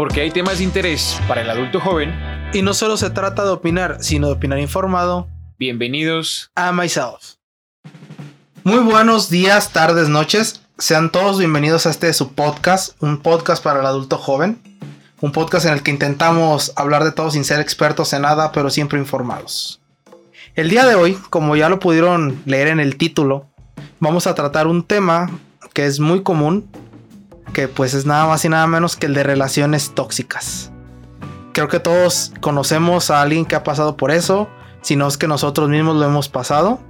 porque hay temas de interés para el adulto joven. Y no solo se trata de opinar, sino de opinar informado. Bienvenidos a Myself. Muy buenos días, tardes, noches. Sean todos bienvenidos a este su podcast, un podcast para el adulto joven. Un podcast en el que intentamos hablar de todo sin ser expertos en nada, pero siempre informados. El día de hoy, como ya lo pudieron leer en el título, vamos a tratar un tema que es muy común que pues es nada más y nada menos que el de relaciones tóxicas. Creo que todos conocemos a alguien que ha pasado por eso, si no es que nosotros mismos lo hemos pasado.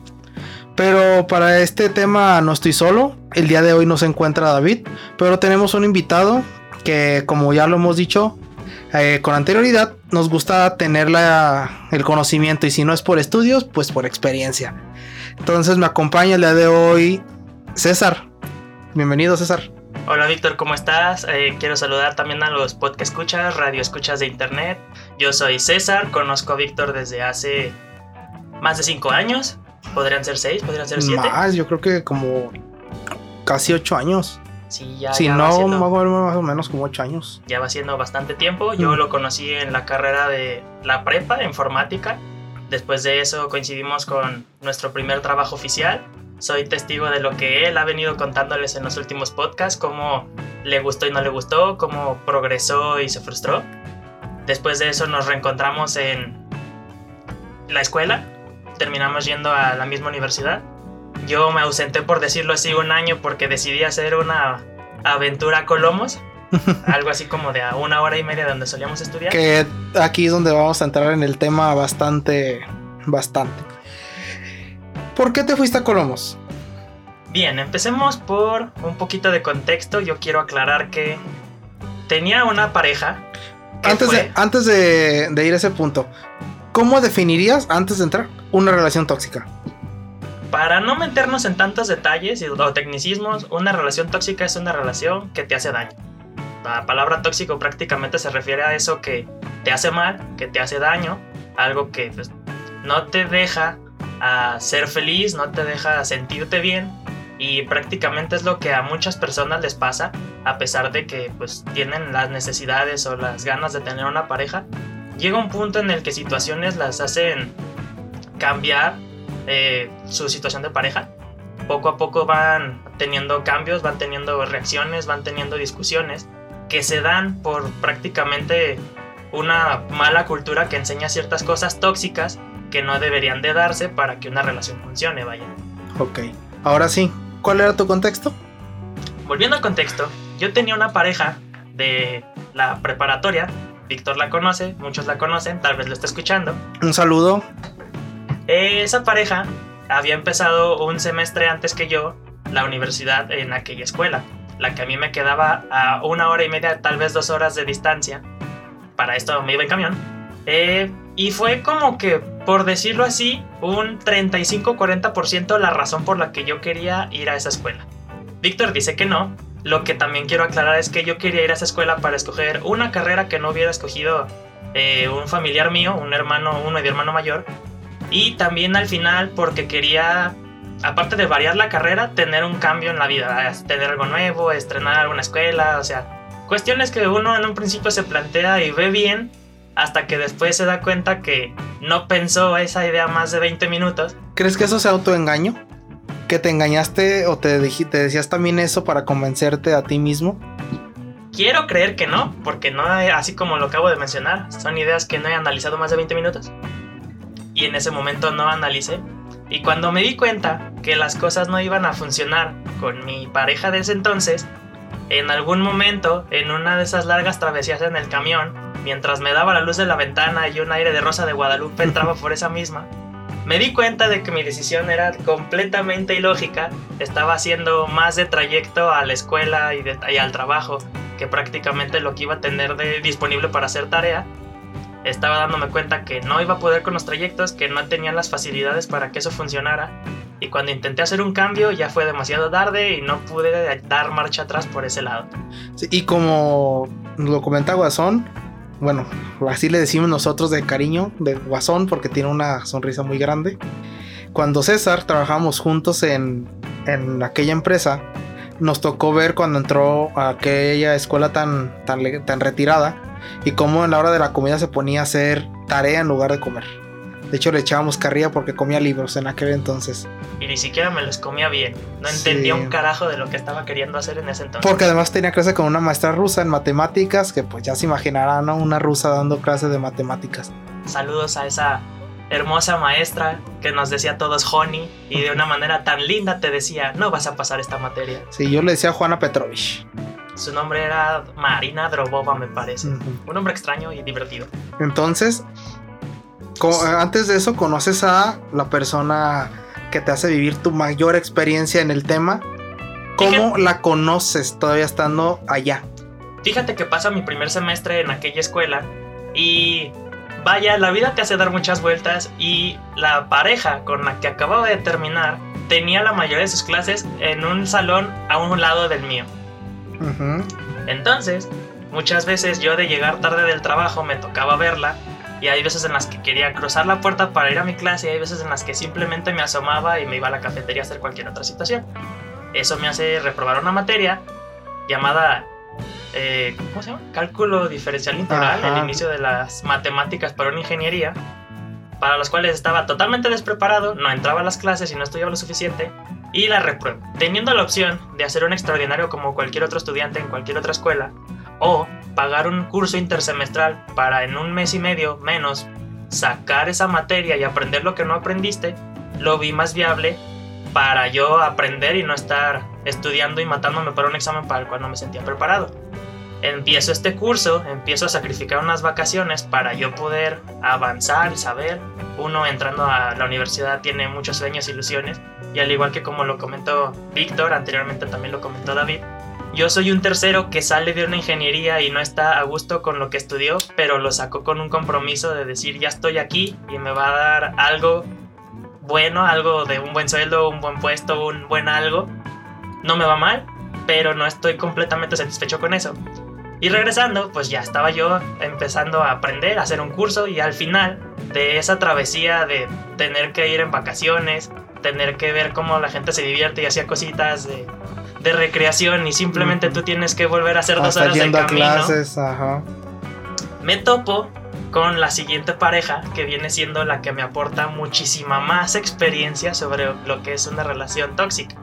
Pero para este tema no estoy solo, el día de hoy no se encuentra David, pero tenemos un invitado que como ya lo hemos dicho eh, con anterioridad, nos gusta tener el conocimiento y si no es por estudios, pues por experiencia. Entonces me acompaña el día de hoy César. Bienvenido César. Hola Víctor, ¿cómo estás? Eh, quiero saludar también a los podcast escuchas, radio escuchas de internet. Yo soy César, conozco a Víctor desde hace más de cinco años. Podrían ser seis, podrían ser siete. Más, yo creo que como casi ocho años. Sí, ya. Si no, más o menos como ocho años. Ya va siendo bastante tiempo. Yo mm. lo conocí en la carrera de la prepa, informática. Después de eso coincidimos con nuestro primer trabajo oficial soy testigo de lo que él ha venido contándoles en los últimos podcasts, cómo le gustó y no le gustó, cómo progresó y se frustró. Después de eso nos reencontramos en la escuela, terminamos yendo a la misma universidad. Yo me ausenté, por decirlo así, un año porque decidí hacer una aventura a Colomos, algo así como de a una hora y media donde solíamos estudiar. Que aquí es donde vamos a entrar en el tema bastante, bastante. ¿Por qué te fuiste a Colomos? Bien, empecemos por un poquito de contexto. Yo quiero aclarar que tenía una pareja. Antes, de, antes de, ir a ese punto, ¿cómo definirías, antes de entrar, una relación tóxica? Para no meternos en tantos detalles o tecnicismos, una relación tóxica es una relación que te hace daño. La palabra tóxico prácticamente se refiere a eso que te hace mal, que te hace daño, algo que pues, no te deja a ser feliz, no te deja sentirte bien y prácticamente es lo que a muchas personas les pasa a pesar de que pues tienen las necesidades o las ganas de tener una pareja. Llega un punto en el que situaciones las hacen cambiar eh, su situación de pareja. Poco a poco van teniendo cambios, van teniendo reacciones, van teniendo discusiones que se dan por prácticamente una mala cultura que enseña ciertas cosas tóxicas que no deberían de darse para que una relación funcione, vaya. Ok, ahora sí, ¿cuál era tu contexto? Volviendo al contexto, yo tenía una pareja de la preparatoria, Víctor la conoce, muchos la conocen, tal vez lo está escuchando. Un saludo. Esa pareja había empezado un semestre antes que yo la universidad en aquella escuela, la que a mí me quedaba a una hora y media, tal vez dos horas de distancia. Para esto me iba en camión. Eh, y fue como que, por decirlo así, un 35-40% la razón por la que yo quería ir a esa escuela. Víctor dice que no. Lo que también quiero aclarar es que yo quería ir a esa escuela para escoger una carrera que no hubiera escogido eh, un familiar mío, un hermano, uno de hermano mayor. Y también al final porque quería, aparte de variar la carrera, tener un cambio en la vida, tener algo nuevo, estrenar una escuela, o sea, cuestiones que uno en un principio se plantea y ve bien, hasta que después se da cuenta que no pensó esa idea más de 20 minutos. ¿Crees que eso sea autoengaño? ¿Que te engañaste o te, te decías también eso para convencerte a ti mismo? Quiero creer que no, porque no, así como lo acabo de mencionar, son ideas que no he analizado más de 20 minutos. Y en ese momento no analicé. Y cuando me di cuenta que las cosas no iban a funcionar con mi pareja de ese entonces, en algún momento, en una de esas largas travesías en el camión, mientras me daba la luz de la ventana y un aire de rosa de Guadalupe entraba por esa misma, me di cuenta de que mi decisión era completamente ilógica. Estaba haciendo más de trayecto a la escuela y, al trabajo que prácticamente lo que iba a tener de, disponible para hacer tarea. Estaba dándome cuenta que no iba a poder con los trayectos, que no tenía las facilidades para que eso funcionara. Y cuando intenté hacer un cambio ya fue demasiado tarde y no pude dar marcha atrás por ese lado. y como lo comenta Guasón, bueno, así le decimos nosotros de cariño, de guasón, porque tiene una sonrisa muy grande. Cuando César trabajamos juntos en, en aquella empresa, nos tocó ver cuando entró a aquella escuela tan, tan, tan retirada y cómo en la hora de la comida se ponía a hacer tarea en lugar de comer. De hecho, le echábamos carrilla porque comía libros en aquel entonces. Y ni siquiera me los comía bien. No Sí. entendía un carajo de lo que estaba queriendo hacer en ese entonces. Porque además tenía clase con una maestra rusa en matemáticas, que pues ya se imaginarán, ¿no? Una rusa dando clases de matemáticas. Saludos a esa hermosa maestra que nos decía a todos honey y de una manera tan linda te decía, no vas a pasar esta materia. Sí, yo le decía a Juana Petrovich. Su nombre era Marina Drobova, me parece. Un nombre extraño y divertido. Entonces, antes de eso, conoces a la persona que te hace vivir tu mayor experiencia en el tema. ¿Cómo la conoces todavía estando allá? Fíjate que pasa mi primer semestre en aquella escuela y vaya, la vida te hace dar muchas vueltas y la pareja con la que acababa de terminar tenía la mayoría de sus clases en un salón a un lado del mío. Entonces, muchas veces yo de llegar tarde del trabajo me tocaba verla y hay veces en las que quería cruzar la puerta para ir a mi clase y hay veces en las que simplemente me asomaba y me iba a la cafetería a hacer cualquier otra situación. Eso me hace reprobar una materia llamada, eh, ¿cómo se llama? Cálculo diferencial integral, Ajá. el inicio de las matemáticas para una ingeniería, para las cuales estaba totalmente despreparado, no entraba a las clases y no estudiaba lo suficiente, y la repruebo, teniendo la opción de hacer un extraordinario como cualquier otro estudiante en cualquier otra escuela, o pagar un curso intersemestral para en un mes y medio menos sacar esa materia y aprender lo que no aprendiste, lo vi más viable para yo aprender y no estar estudiando y matándome para un examen para el cual no me sentía preparado. Empiezo este curso, empiezo a sacrificar unas vacaciones para yo poder avanzar saber. Uno entrando a la universidad tiene muchos sueños, ilusiones, y al igual que como lo comentó Víctor, anteriormente también lo comentó David, yo soy un tercero que sale de una ingeniería y no está a gusto con lo que estudió, pero lo sacó con un compromiso de decir ya estoy aquí y me va a dar algo bueno, algo de un buen sueldo, un buen puesto, un buen algo. No me va mal, pero no estoy completamente satisfecho con eso. Y regresando, pues ya estaba yo empezando a aprender, a hacer un curso y al final de esa travesía de tener que ir en vacaciones, tener que ver cómo la gente se divierte y hacía cositas de, de recreación y simplemente tú tienes que volver a hacer dos Hasta horas de camino clases, ajá. me topo con la siguiente pareja que viene siendo la que me aporta muchísima más experiencia sobre lo que es una relación tóxica.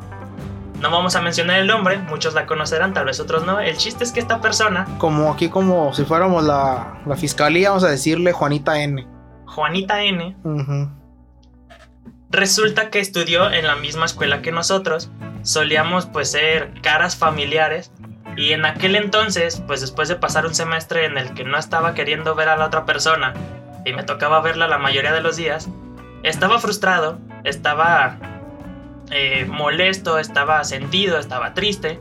No vamos a mencionar el nombre, muchos la conocerán, tal vez otros no. El chiste es que esta persona, Como aquí, como si fuéramos la, la fiscalía, vamos a decirle Juanita N. Juanita N, resulta que estudió en la misma escuela que nosotros. Solíamos pues ser caras familiares y en aquel entonces, pues después de pasar un semestre en el que no estaba queriendo ver a la otra persona y me tocaba verla la mayoría de los días, estaba frustrado, estaba eh, molesto, estaba sentido, estaba triste.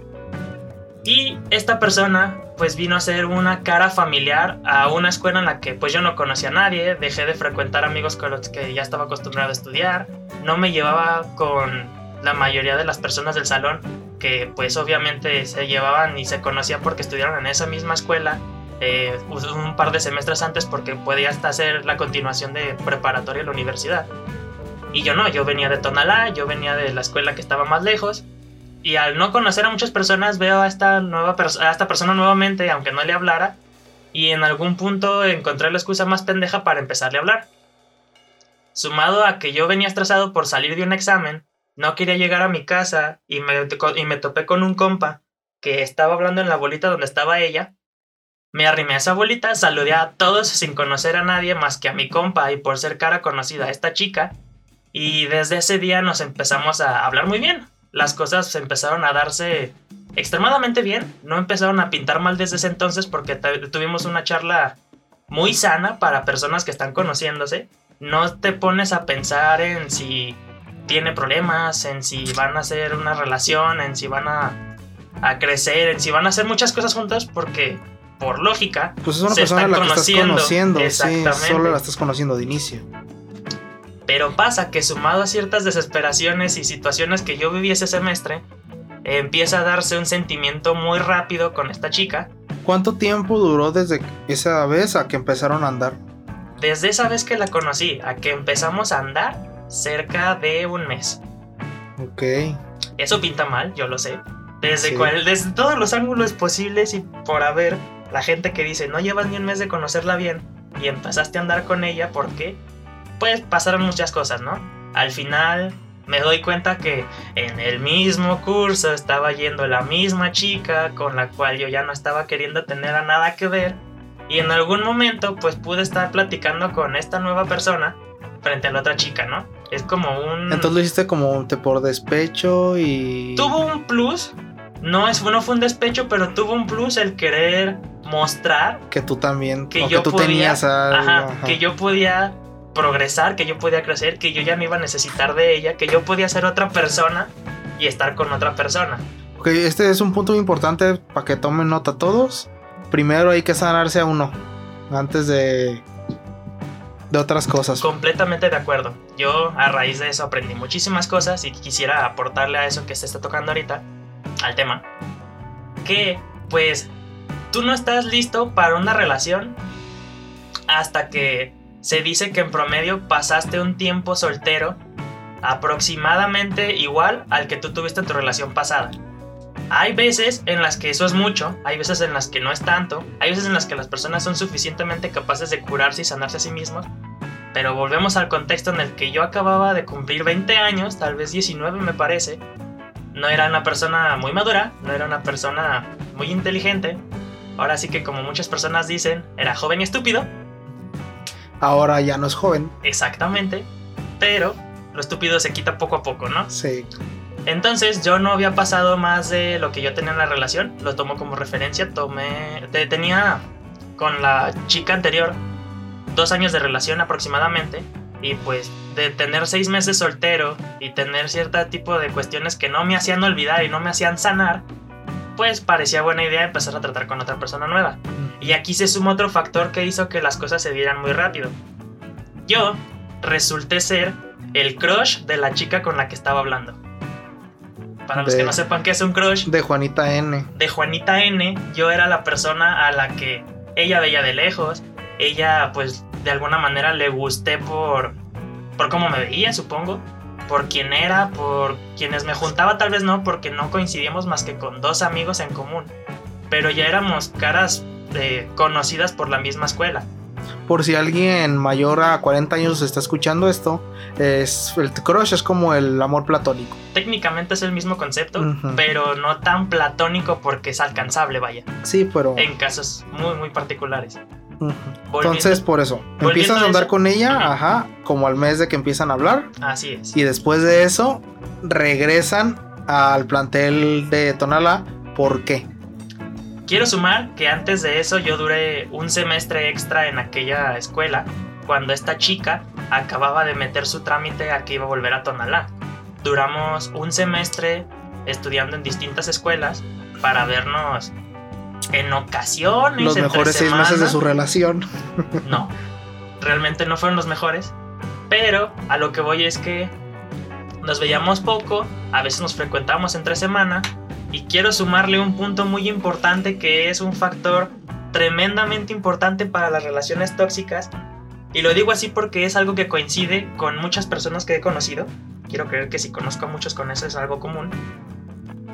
Y esta persona pues vino a ser una cara familiar a una escuela en la que pues yo no conocía a nadie, dejé de frecuentar amigos con los que ya estaba acostumbrado a estudiar, no me llevaba con la mayoría de las personas del salón que pues obviamente se llevaban y se conocían porque estudiaron en esa misma escuela eh, un par de semestres antes porque podía hasta ser la continuación de preparatoria en la universidad. Y yo no, yo venía de Tonalá, yo venía de la escuela que estaba más lejos. Y al no conocer a muchas personas, veo a esta, nueva esta persona nuevamente, aunque no le hablara. Y en algún punto encontré la excusa más pendeja para empezarle a hablar. Sumado a que yo venía estresado por salir de un examen, no quería llegar a mi casa y me, y me topé con un compa que estaba hablando en la bolita donde estaba ella. Me arrimé a esa bolita, saludé a todos sin conocer a nadie más que a mi compa y por ser cara conocida a esta chica. Y desde ese día nos empezamos a hablar muy bien. Las cosas empezaron a darse extremadamente bien. No empezaron a pintar mal desde ese entonces porque tu- tuvimos una charla muy sana para personas que están conociéndose. No te pones a pensar en si tiene problemas, en si van a hacer una relación, en si van a, a crecer, en si van a hacer muchas cosas juntos porque por lógica Pues es una Se persona a la que estás conociendo. conociendo, sí, Exactamente. solo la estás conociendo de inicio. Pero pasa que sumado a ciertas desesperaciones y situaciones que yo viví ese semestre, eh, empieza a darse un sentimiento muy rápido con esta chica. ¿Cuánto tiempo duró desde esa vez a que empezaron a andar? Desde esa vez que la conocí a que empezamos a andar, cerca de un mes. Ok. Eso pinta mal, yo lo sé. Desde, Sí. cual- desde todos los ángulos posibles y por haber la gente que dice no llevas ni un mes de conocerla bien y empezaste a andar con ella porque pues pasaron muchas cosas, ¿no? Al final me doy cuenta que en el mismo curso estaba yendo la misma chica con la cual yo ya no estaba queriendo tener a nada que ver y en algún momento pues pude estar platicando con esta nueva persona frente a la otra chica, ¿no? Es como un... Entonces lo hiciste como te por despecho y. tuvo un plus. No, es, no fue un despecho, pero tuvo un plus el querer mostrar Que tú también. que yo que tú podía, tenías algo, ajá, ajá. que yo podía progresar, que yo podía crecer, que yo ya no iba a necesitar de ella, que yo podía ser otra persona y estar con otra persona. Ok, este es un punto muy importante para que tomen nota todos. Primero hay que sanarse a uno. Antes de. De otras cosas. Completamente de acuerdo. Yo a raíz de eso aprendí muchísimas cosas y quisiera aportarle a eso que se está tocando ahorita, al tema, que pues tú no estás listo para una relación hasta que se dice que en promedio pasaste un tiempo soltero aproximadamente igual al que tú tuviste en tu relación pasada. Hay veces en las que eso es mucho, hay veces en las que no es tanto, hay veces en las que las personas son suficientemente capaces de curarse y sanarse a sí mismos, pero volvemos al contexto en el que yo acababa de cumplir 20 años, tal vez 19 me parece. No era una persona muy madura, no era una persona muy inteligente. Ahora sí que como muchas personas dicen, era joven y estúpido, Ahora ya no es joven. exactamente, pero lo estúpido se quita poco a poco, ¿no? Sí. Entonces yo no había pasado más de lo que yo tenía en la relación, lo tomo como referencia, tomé, te- tenía con la chica anterior dos años de relación aproximadamente y pues de tener seis meses soltero y tener cierto tipo de cuestiones que no me hacían olvidar y no me hacían sanar, pues parecía buena idea empezar a tratar con otra persona nueva. Y aquí se suma otro factor que hizo que las cosas se dieran muy rápido. Yo resulté ser el crush de la chica con la que estaba hablando. Para los De- que no sepan qué es un crush, De Juanita N. de Juanita N, yo era la persona a la que ella veía de lejos. Ella, pues, de alguna manera le gusté por, por cómo me veía, supongo. Por quién era, por quienes me juntaba, tal vez no, porque no coincidíamos más que con dos amigos en común. Pero ya éramos caras eh, conocidas por la misma escuela. Por si alguien mayor a 40 años está escuchando esto, es el crush es como el amor platónico. Técnicamente es el mismo concepto, pero no tan platónico porque es alcanzable, vaya, Sí, pero. en casos muy, muy particulares. Entonces, por eso, empiezas a andar eso. con ella, ajá, como al mes de que empiezan a hablar. Así es. Y después de eso, regresan al plantel de Tonala. ¿Por qué? Quiero sumar que antes de eso yo duré un semestre extra en aquella escuela cuando esta chica acababa de meter su trámite a que iba a volver a Tonalá. Duramos un semestre estudiando en distintas escuelas para vernos en ocasiones. Los entre mejores seis meses de su relación. No, realmente no fueron los mejores. Pero a lo que voy es que nos veíamos poco, a veces nos frecuentamos entre semana. Y quiero sumarle un punto muy importante que es un factor tremendamente importante para las relaciones tóxicas. Y lo digo así porque es algo que coincide con muchas personas que he conocido. Quiero creer que si conozco a muchos con eso es algo común.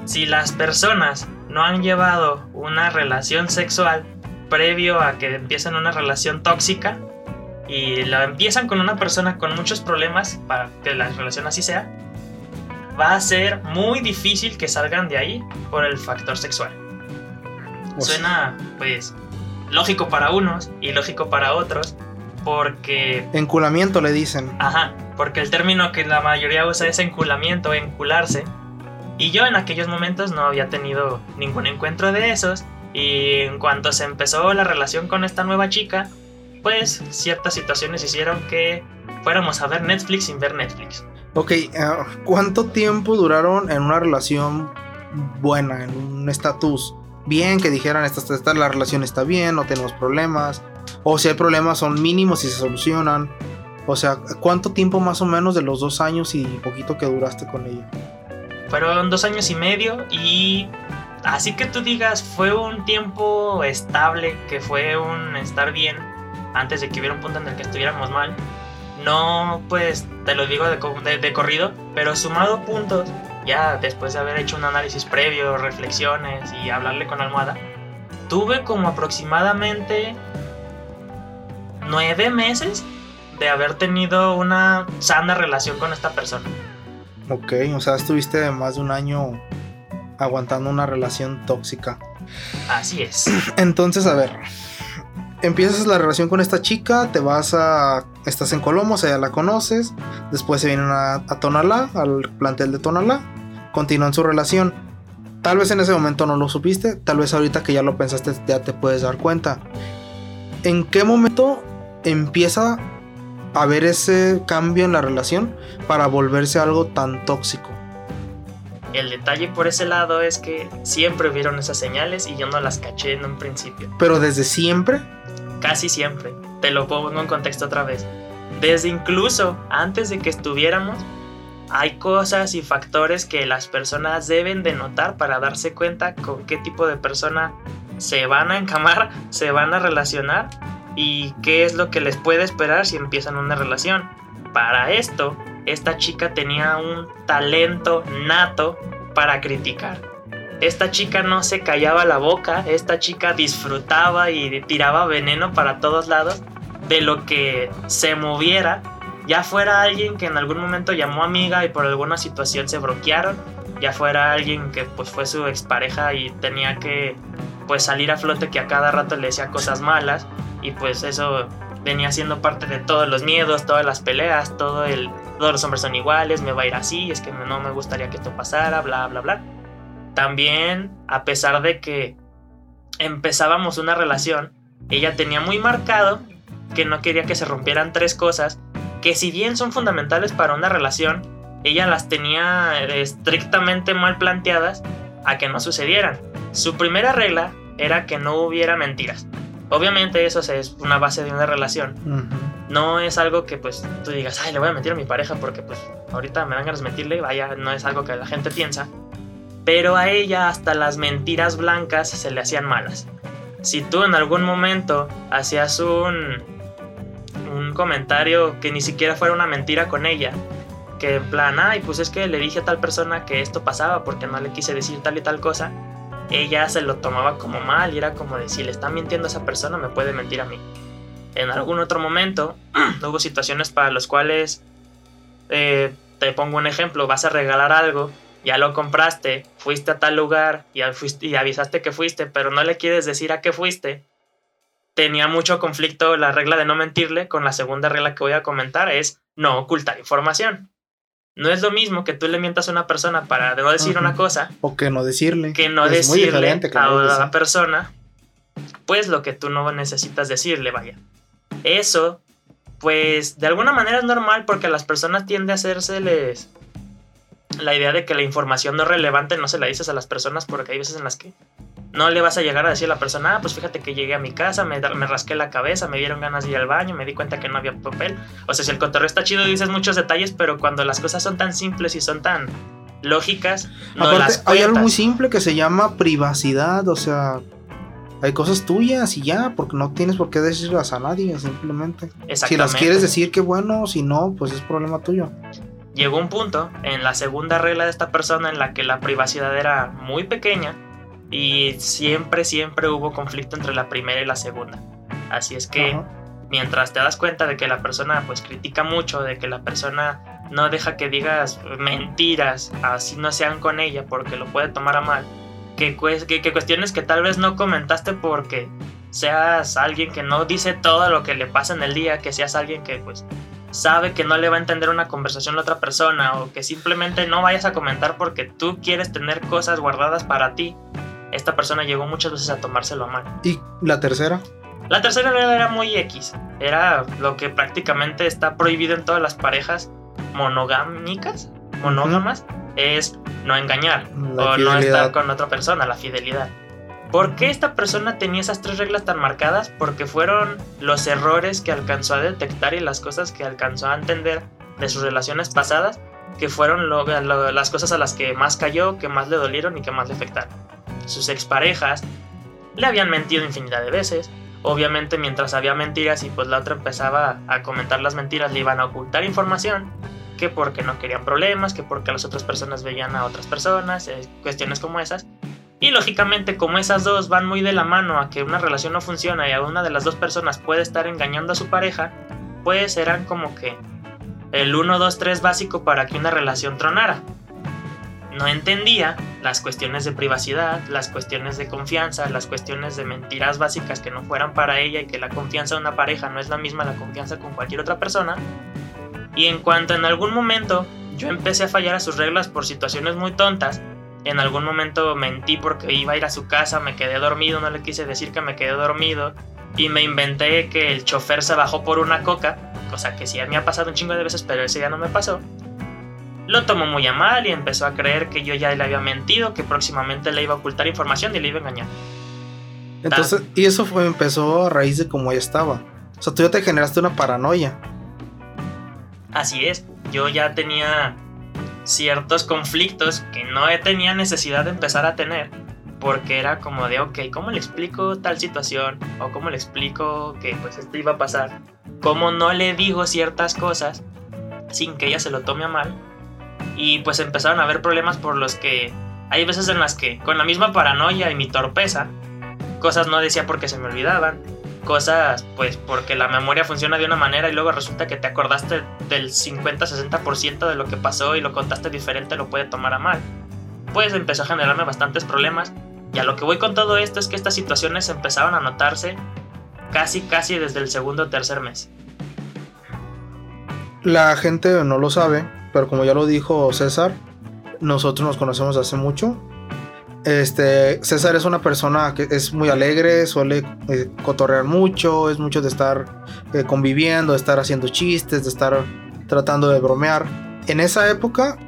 Si las personas no han llevado una relación sexual previo a que empiecen una relación tóxica y la empiezan con una persona con muchos problemas para que la relación así sea, va a ser muy difícil que salgan de ahí por el factor sexual. O sea, Suena, pues, lógico para unos y lógico para otros, porque, enculamiento le dicen. ajá, porque el término que la mayoría usa es enculamiento, encularse. Y yo en aquellos momentos no había tenido ningún encuentro de esos. Y en cuanto se empezó la relación con esta nueva chica, pues ciertas situaciones hicieron que fuéramos a ver Netflix sin ver Netflix. Ok, ah, ¿cuánto tiempo duraron en una relación buena, en un estatus bien, que dijeran, esta, esta- la relación está bien, no tenemos problemas? O si hay problemas son mínimos y se solucionan. O sea, ¿cuánto tiempo más o menos de los dos años y poquito que duraste con ella? Fueron dos años y medio y así que tú digas, fue un tiempo estable, que fue un estar bien antes de que hubiera un punto en el que estuviéramos mal. No, pues te lo digo de, de- de corrido, pero sumado puntos, ya después de haber hecho un análisis previo, reflexiones y hablarle con almohada, tuve como aproximadamente nueve meses de haber tenido una sana relación con esta persona. Ok, o sea, estuviste más de un año aguantando una relación tóxica. Así es. Entonces, a ver, empiezas la relación con esta chica, te vas a... Estás en Colombo, o sea, ya la conoces, después se vienen a, a Tonalá, al plantel de Tonalá, continúan su relación. Tal vez en ese momento no lo supiste, tal vez ahorita que ya lo pensaste ya te puedes dar cuenta. ¿En qué momento empieza haber ese cambio en la relación para volverse algo tan tóxico? El detalle por ese lado es que siempre vieron esas señales y yo no las caché en un principio. Pero desde siempre, Casi siempre. Te lo pongo en contexto otra vez. Desde incluso antes de que estuviéramos, hay cosas y factores que las personas deben de notar para darse cuenta con qué tipo de persona se van a encamar, se van a relacionar y qué es lo que les puede esperar si empiezan una relación. Para esto, esta chica tenía un talento nato para criticar. Esta chica no se callaba la boca, esta chica disfrutaba y tiraba veneno para todos lados de lo que se moviera, ya fuera alguien que en algún momento llamó amiga y por alguna situación se bloquearon, ya fuera alguien que pues fue su expareja y tenía que pues salir a flote que a cada rato le decía cosas malas y pues eso venía siendo parte de todos los miedos, todas las peleas, todo el todos los hombres son iguales, me va a ir así, es que no me gustaría que esto pasara, bla bla bla. También, a pesar de que empezábamos una relación, ella tenía muy marcado que no quería que se rompieran tres cosas que si bien son fundamentales para una relación, ella las tenía estrictamente mal planteadas a que no sucedieran. Su primera regla era que no hubiera mentiras. Obviamente eso es una base de una relación. No es algo que pues tú digas, ay, le voy a mentir a mi pareja porque pues ahorita me dan ganas de mentirle, vaya, no es algo que la gente piensa pero a ella hasta las mentiras blancas se le hacían malas. Si tú en algún momento hacías un, un comentario que ni siquiera fuera una mentira con ella, que en plan, ay, pues es que le dije a tal persona que esto pasaba porque no le quise decir tal y tal cosa, ella se lo tomaba como mal y era como de si le está mintiendo a esa persona me puede mentir a mí. En algún otro momento hubo situaciones para las cuales, eh, te pongo un ejemplo, vas a regalar algo ya lo compraste, fuiste a tal lugar y, y avisaste que fuiste, pero no le quieres decir a qué fuiste, tenía mucho conflicto la regla de no mentirle con la segunda regla que voy a comentar, es no ocultar información. No es lo mismo que tú le mientas a una persona para no decir una cosa. O que no decirle. Que no decirle a la persona, pues lo que tú no necesitas decirle, vaya. Eso, pues de alguna manera es normal porque a las personas tiende a hacérseles la idea de que la información no es relevante no se la dices a las personas porque hay veces en las que no le vas a llegar a decir a la persona, ah, pues fíjate que llegué a mi casa, me, me, rasqué la cabeza, me dieron ganas de ir al baño, me di cuenta que no había papel. O sea, si el cotorreo está chido, dices muchos detalles, pero cuando las cosas son tan simples y son tan lógicas, no las Hay algo muy simple que se llama privacidad, o sea, hay cosas tuyas y ya, porque no tienes por qué decirlas a nadie, simplemente. Si las quieres decir, qué bueno, si no, pues es problema tuyo llegó un punto en la segunda regla de esta persona en la que la privacidad era muy pequeña y siempre, siempre hubo conflicto entre la primera y la segunda. Así es que mientras te das cuenta de que la persona pues critica mucho, de que la persona no deja que digas mentiras, así no sean con ella porque lo puede tomar a mal, que, que, que cuestiones que tal vez no comentaste porque seas alguien que no dice todo lo que le pasa en el día, que seas alguien que pues sabe que no le va a entender una conversación a otra persona o que simplemente no vayas a comentar porque tú quieres tener cosas guardadas para ti, esta persona llegó muchas veces a tomárselo a mal. ¿Y la tercera? La tercera era muy X. Era lo que prácticamente está prohibido en todas las parejas monogámicas, monógamas, es no engañar o no estar con otra persona, la fidelidad. ¿Por qué esta persona tenía esas tres reglas tan marcadas? Porque fueron los errores que alcanzó a detectar y las cosas que alcanzó a entender de sus relaciones pasadas, que fueron las cosas a las que más cayó, que más le dolieron y que más le afectaron. Sus exparejas le habían mentido infinidad de veces. Obviamente mientras había mentiras y pues la otra empezaba a comentar las mentiras, le iban a ocultar información que porque no querían problemas, que porque las otras personas veían a otras personas, eh, cuestiones como esas. Y lógicamente, como esas dos van muy de la mano a que una relación no funciona y a una de las dos personas puede estar engañando a su pareja, pues eran como que el 1, 2, 3 básico para que una relación tronara. No entendía las cuestiones de privacidad, las cuestiones de confianza, las cuestiones de mentiras básicas que no fueran para ella y que la confianza de una pareja no es la misma la confianza con cualquier otra persona. Y en cuanto en algún momento yo empecé a fallar a sus reglas por situaciones muy tontas, en algún momento mentí porque iba a ir a su casa, me quedé dormido, no le quise decir que me quedé dormido y me inventé que el chofer se bajó por una coca, cosa que sí me ha pasado un chingo de veces, pero ese ya no me pasó. Lo tomó muy a mal y empezó a creer que yo ya le había mentido, que próximamente le iba a ocultar información y le iba a engañar. Entonces, y eso fue, empezó a raíz de cómo ella estaba. O sea, tú ya te generaste una paranoia. Así es, yo ya tenía ciertos conflictos que no tenía necesidad de empezar a tener porque era como de, ok, ¿cómo le explico tal situación? O cómo le explico que pues esto iba a pasar. ¿Cómo no le digo ciertas cosas sin que ella se lo tome a mal? Y pues empezaron a haber problemas por los que hay veces en las que con la misma paranoia y mi torpeza, cosas no decía porque se me olvidaban, cosas pues porque la memoria funciona de una manera y luego resulta que te acordaste del 50-60% de lo que pasó y lo contaste diferente, lo puede tomar a mal. Pues empezó a generarme bastantes problemas y a lo que voy con todo esto es que estas situaciones empezaron a notarse casi casi desde el segundo o tercer mes. La gente no lo sabe, pero como ya lo dijo César, nosotros nos conocemos hace mucho este, César es una persona que es muy alegre, suele eh, cotorrear mucho, es mucho de estar eh, conviviendo, de estar haciendo chistes, de estar tratando de bromear. En esa época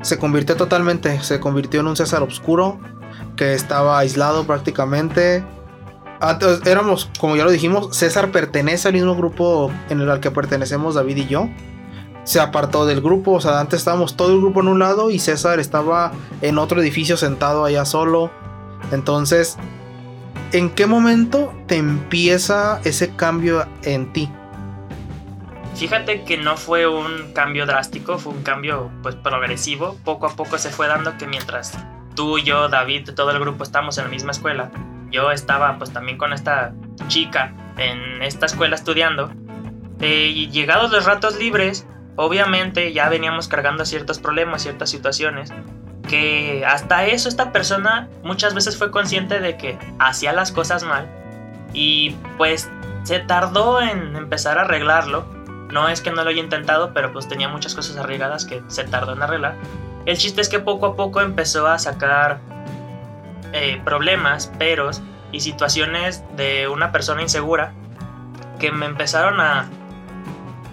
se convirtió totalmente, se convirtió en un César oscuro que estaba aislado prácticamente. Antes éramos, como ya lo dijimos, César pertenece al mismo grupo en el al que pertenecemos David y yo se apartó del grupo. O sea, antes estábamos todo el grupo en un lado y César estaba en otro edificio sentado allá solo. Entonces, ¿en qué momento te empieza ese cambio en ti? Fíjate que no fue un cambio drástico, fue un cambio pues progresivo. Poco a poco se fue dando que mientras tú, yo, David, todo el grupo estamos en la misma escuela, yo estaba pues también con esta chica en esta escuela estudiando. Eh, y llegados los ratos libres, obviamente ya veníamos cargando ciertos problemas, ciertas situaciones, que hasta eso esta persona muchas veces fue consciente de que hacía las cosas mal y pues se tardó en empezar a arreglarlo. No es que no lo haya intentado, pero pues tenía muchas cosas arregladas que se tardó en arreglar. El chiste es que poco a poco empezó a sacar eh, problemas, peros y situaciones de una persona insegura que me empezaron a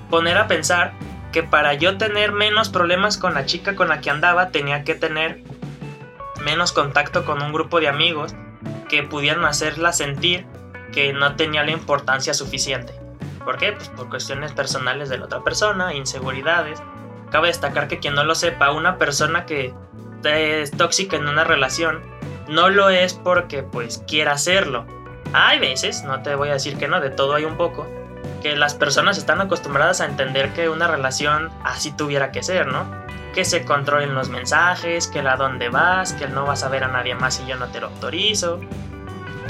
poner a pensar que para yo tener menos problemas con la chica con la que andaba tenía que tener menos contacto con un grupo de amigos que pudieran hacerla sentir que no tenía la importancia suficiente. ¿Por qué? Pues por cuestiones personales de la otra persona, inseguridades. Cabe destacar que quien no lo sepa, una persona que es tóxica en una relación no lo es porque pues quiera hacerlo. Hay veces, no te voy a decir que no, de todo hay un poco, que las personas están acostumbradas a entender que una relación así tuviera que ser, ¿no? Que se controlen los mensajes, que la dónde vas, que él no vas a ver a nadie más si yo no te lo autorizo,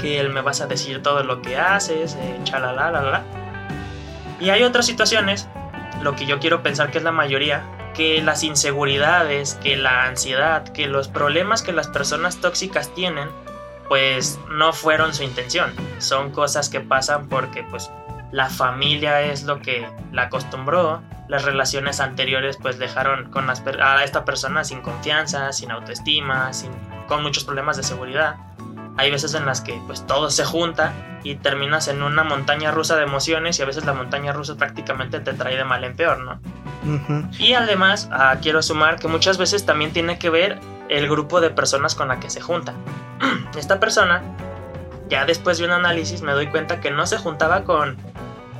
que él me vas a decir todo lo que haces, eh, chalala, la, la. Y hay otras situaciones, lo que yo quiero pensar que es la mayoría, que las inseguridades, que la ansiedad, que los problemas que las personas tóxicas tienen, pues no fueron su intención. Son cosas que pasan porque pues la familia es lo que la acostumbró, las relaciones anteriores pues dejaron con a esta persona sin confianza, sin autoestima, sin, con muchos problemas de seguridad. Hay veces en las que pues todo se junta y terminas en una montaña rusa de emociones y a veces la montaña rusa prácticamente te trae de mal en peor, ¿no? Y además ah, quiero sumar que muchas veces también tiene que ver el grupo de personas con la que se junta. Esta persona, ya después de un análisis me doy cuenta que no se juntaba con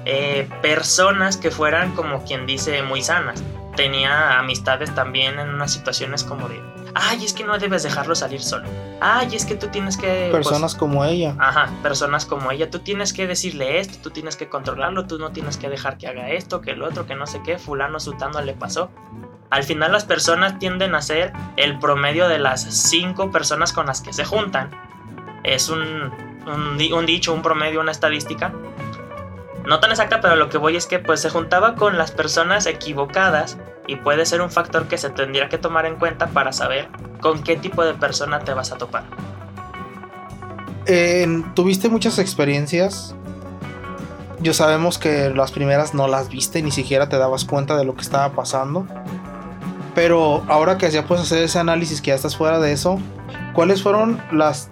eh, personas que fueran como quien dice muy sanas. Tenía amistades también en unas situaciones como de ay, es que no debes dejarlo salir solo. Ay, es que tú tienes que... pues, Personas como ella. Ajá, personas como ella, tú tienes que decirle esto, tú tienes que controlarlo, tú no tienes que dejar que haga esto, que el otro, que no sé qué, fulano, sutano le pasó. Al final las personas tienden a ser el promedio de las cinco personas con las que se juntan. Es un, un, un dicho, un promedio, una estadística. No tan exacta, pero lo que voy es que pues se juntaba con las personas equivocadas y puede ser un factor que se tendría que tomar en cuenta para saber con qué tipo de persona te vas a topar. Eh, Tuviste muchas experiencias. Yo sabemos que las primeras no las viste, ni siquiera te dabas cuenta de lo que estaba pasando. Pero ahora que ya puedes hacer ese análisis, que ya estás fuera de eso, ¿cuáles fueron las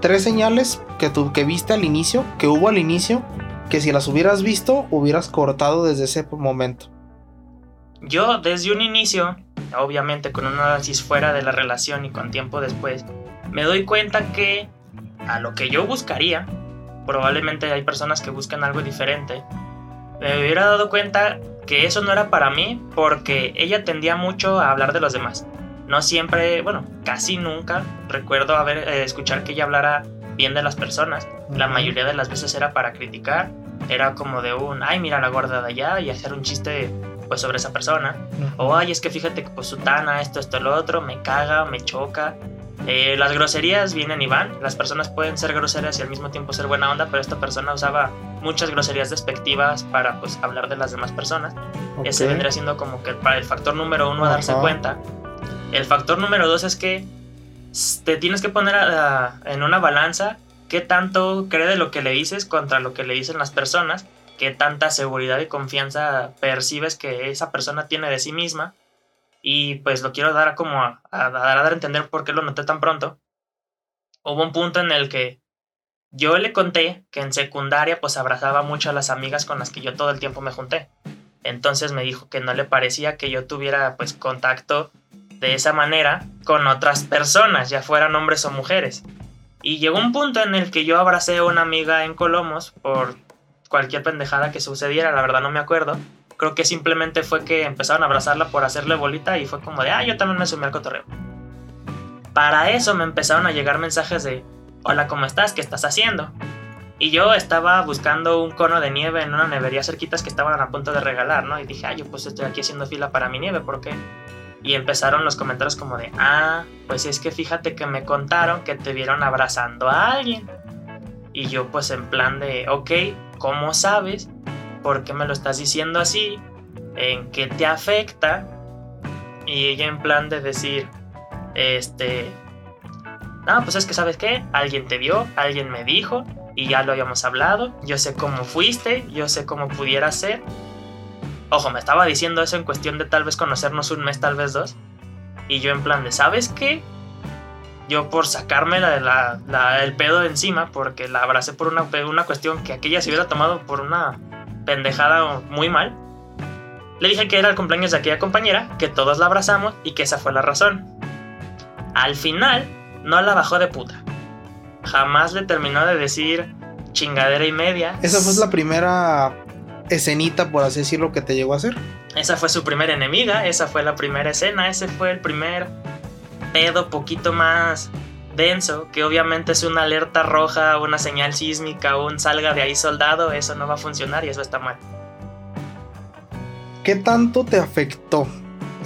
tres señales que, tú, que viste al inicio, que hubo al inicio, que si las hubieras visto, hubieras cortado desde ese momento? Yo desde un inicio, obviamente con un análisis fuera de la relación y con tiempo después, me doy cuenta que a lo que yo buscaría, probablemente hay personas que buscan algo diferente, me hubiera dado cuenta que eso no era para mí porque ella tendía mucho a hablar de los demás. No siempre, bueno, casi nunca recuerdo haber, eh, escuchar que ella hablara bien de las personas. La mayoría de las veces era para criticar, era como de un, ay, mira la gorda de allá y hacer un chiste pues sobre esa persona. O, ay, es que fíjate que pues sutana, esto, esto, lo otro, me caga, me choca. Eh, las groserías vienen y van. Las personas pueden ser groseras y al mismo tiempo ser buena onda, pero esta persona usaba muchas groserías despectivas para pues hablar de las demás personas. Ese Ok. vendría siendo como que para el factor número uno a darse Ajá. cuenta. El factor número dos es que te tienes que poner en una balanza qué tanto cree de lo que le dices contra lo que le dicen las personas, qué tanta seguridad y confianza percibes que esa persona tiene de sí misma. Y pues lo quiero dar como a, a a dar a entender por qué lo noté tan pronto. Hubo un punto en el que yo le conté que en secundaria pues abrazaba mucho a las amigas con las que yo todo el tiempo me junté. Entonces me dijo que no le parecía que yo tuviera pues contacto de esa manera con otras personas, ya fueran hombres o mujeres. Y llegó un punto en el que yo abracé a una amiga en Colomos por cualquier pendejada que sucediera, la verdad no me acuerdo. Creo que simplemente fue que empezaron a abrazarla por hacerle bolita y fue como de, ah, yo también me sumí al cotorreo. Para eso me empezaron a llegar mensajes de, hola, ¿cómo estás? ¿Qué estás haciendo? Y yo estaba buscando un cono de nieve en una nevería cerquitas que estaban a punto de regalar, ¿no? Y dije, ah, yo pues estoy aquí haciendo fila para mi nieve, ¿por qué? Y empezaron los comentarios como de, ah, pues es que fíjate que me contaron que te vieron abrazando a alguien. Y yo pues en plan de, ok, ¿cómo sabes? ¿Por qué me lo estás diciendo así? ¿En qué te afecta? Y ella en plan de decir, este, no, pues es que sabes qué, alguien te vio, alguien me dijo y ya lo habíamos hablado, yo sé cómo fuiste, yo sé cómo pudiera ser. Ojo, me estaba diciendo eso en cuestión de tal vez conocernos un mes, tal vez dos. Y yo en plan de, ¿sabes qué? Yo por sacarme la, la- la- el pedo de encima, porque la abracé por una, una cuestión que aquella se hubiera tomado por una pendejada muy mal. Le dije que era el cumpleaños de aquella compañera, que todos la abrazamos y que esa fue la razón. Al final, no la bajó de puta. Jamás le terminó de decir chingadera y media. Esa fue la primera escenita, por así decirlo, que te llegó a hacer. Esa fue su primera enemiga, esa fue la primera escena, ese fue el primer pedo poquito más denso, que obviamente es una alerta roja, una señal sísmica, un salga de ahí soldado, eso no va a funcionar y eso está mal. ¿Qué tanto te afectó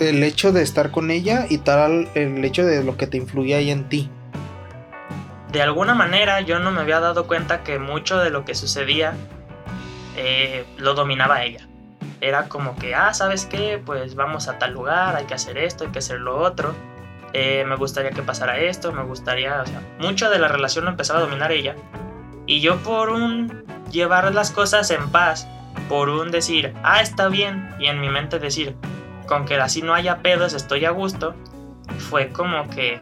el hecho de estar con ella y tal el hecho de lo que te influía ahí en ti? de alguna manera yo no me había dado cuenta que mucho de lo que sucedía eh, lo dominaba ella. Era como que, ah, ¿sabes qué? Pues vamos a tal lugar, hay que hacer esto, hay que hacer lo otro. eh, me gustaría que pasara esto, me gustaría, o sea, mucho de la relación lo empezaba a dominar ella. Y yo por un llevar las cosas en paz, por un decir, ah, está bien, y en mi mente decir, con que así no haya pedos, estoy a gusto, fue como que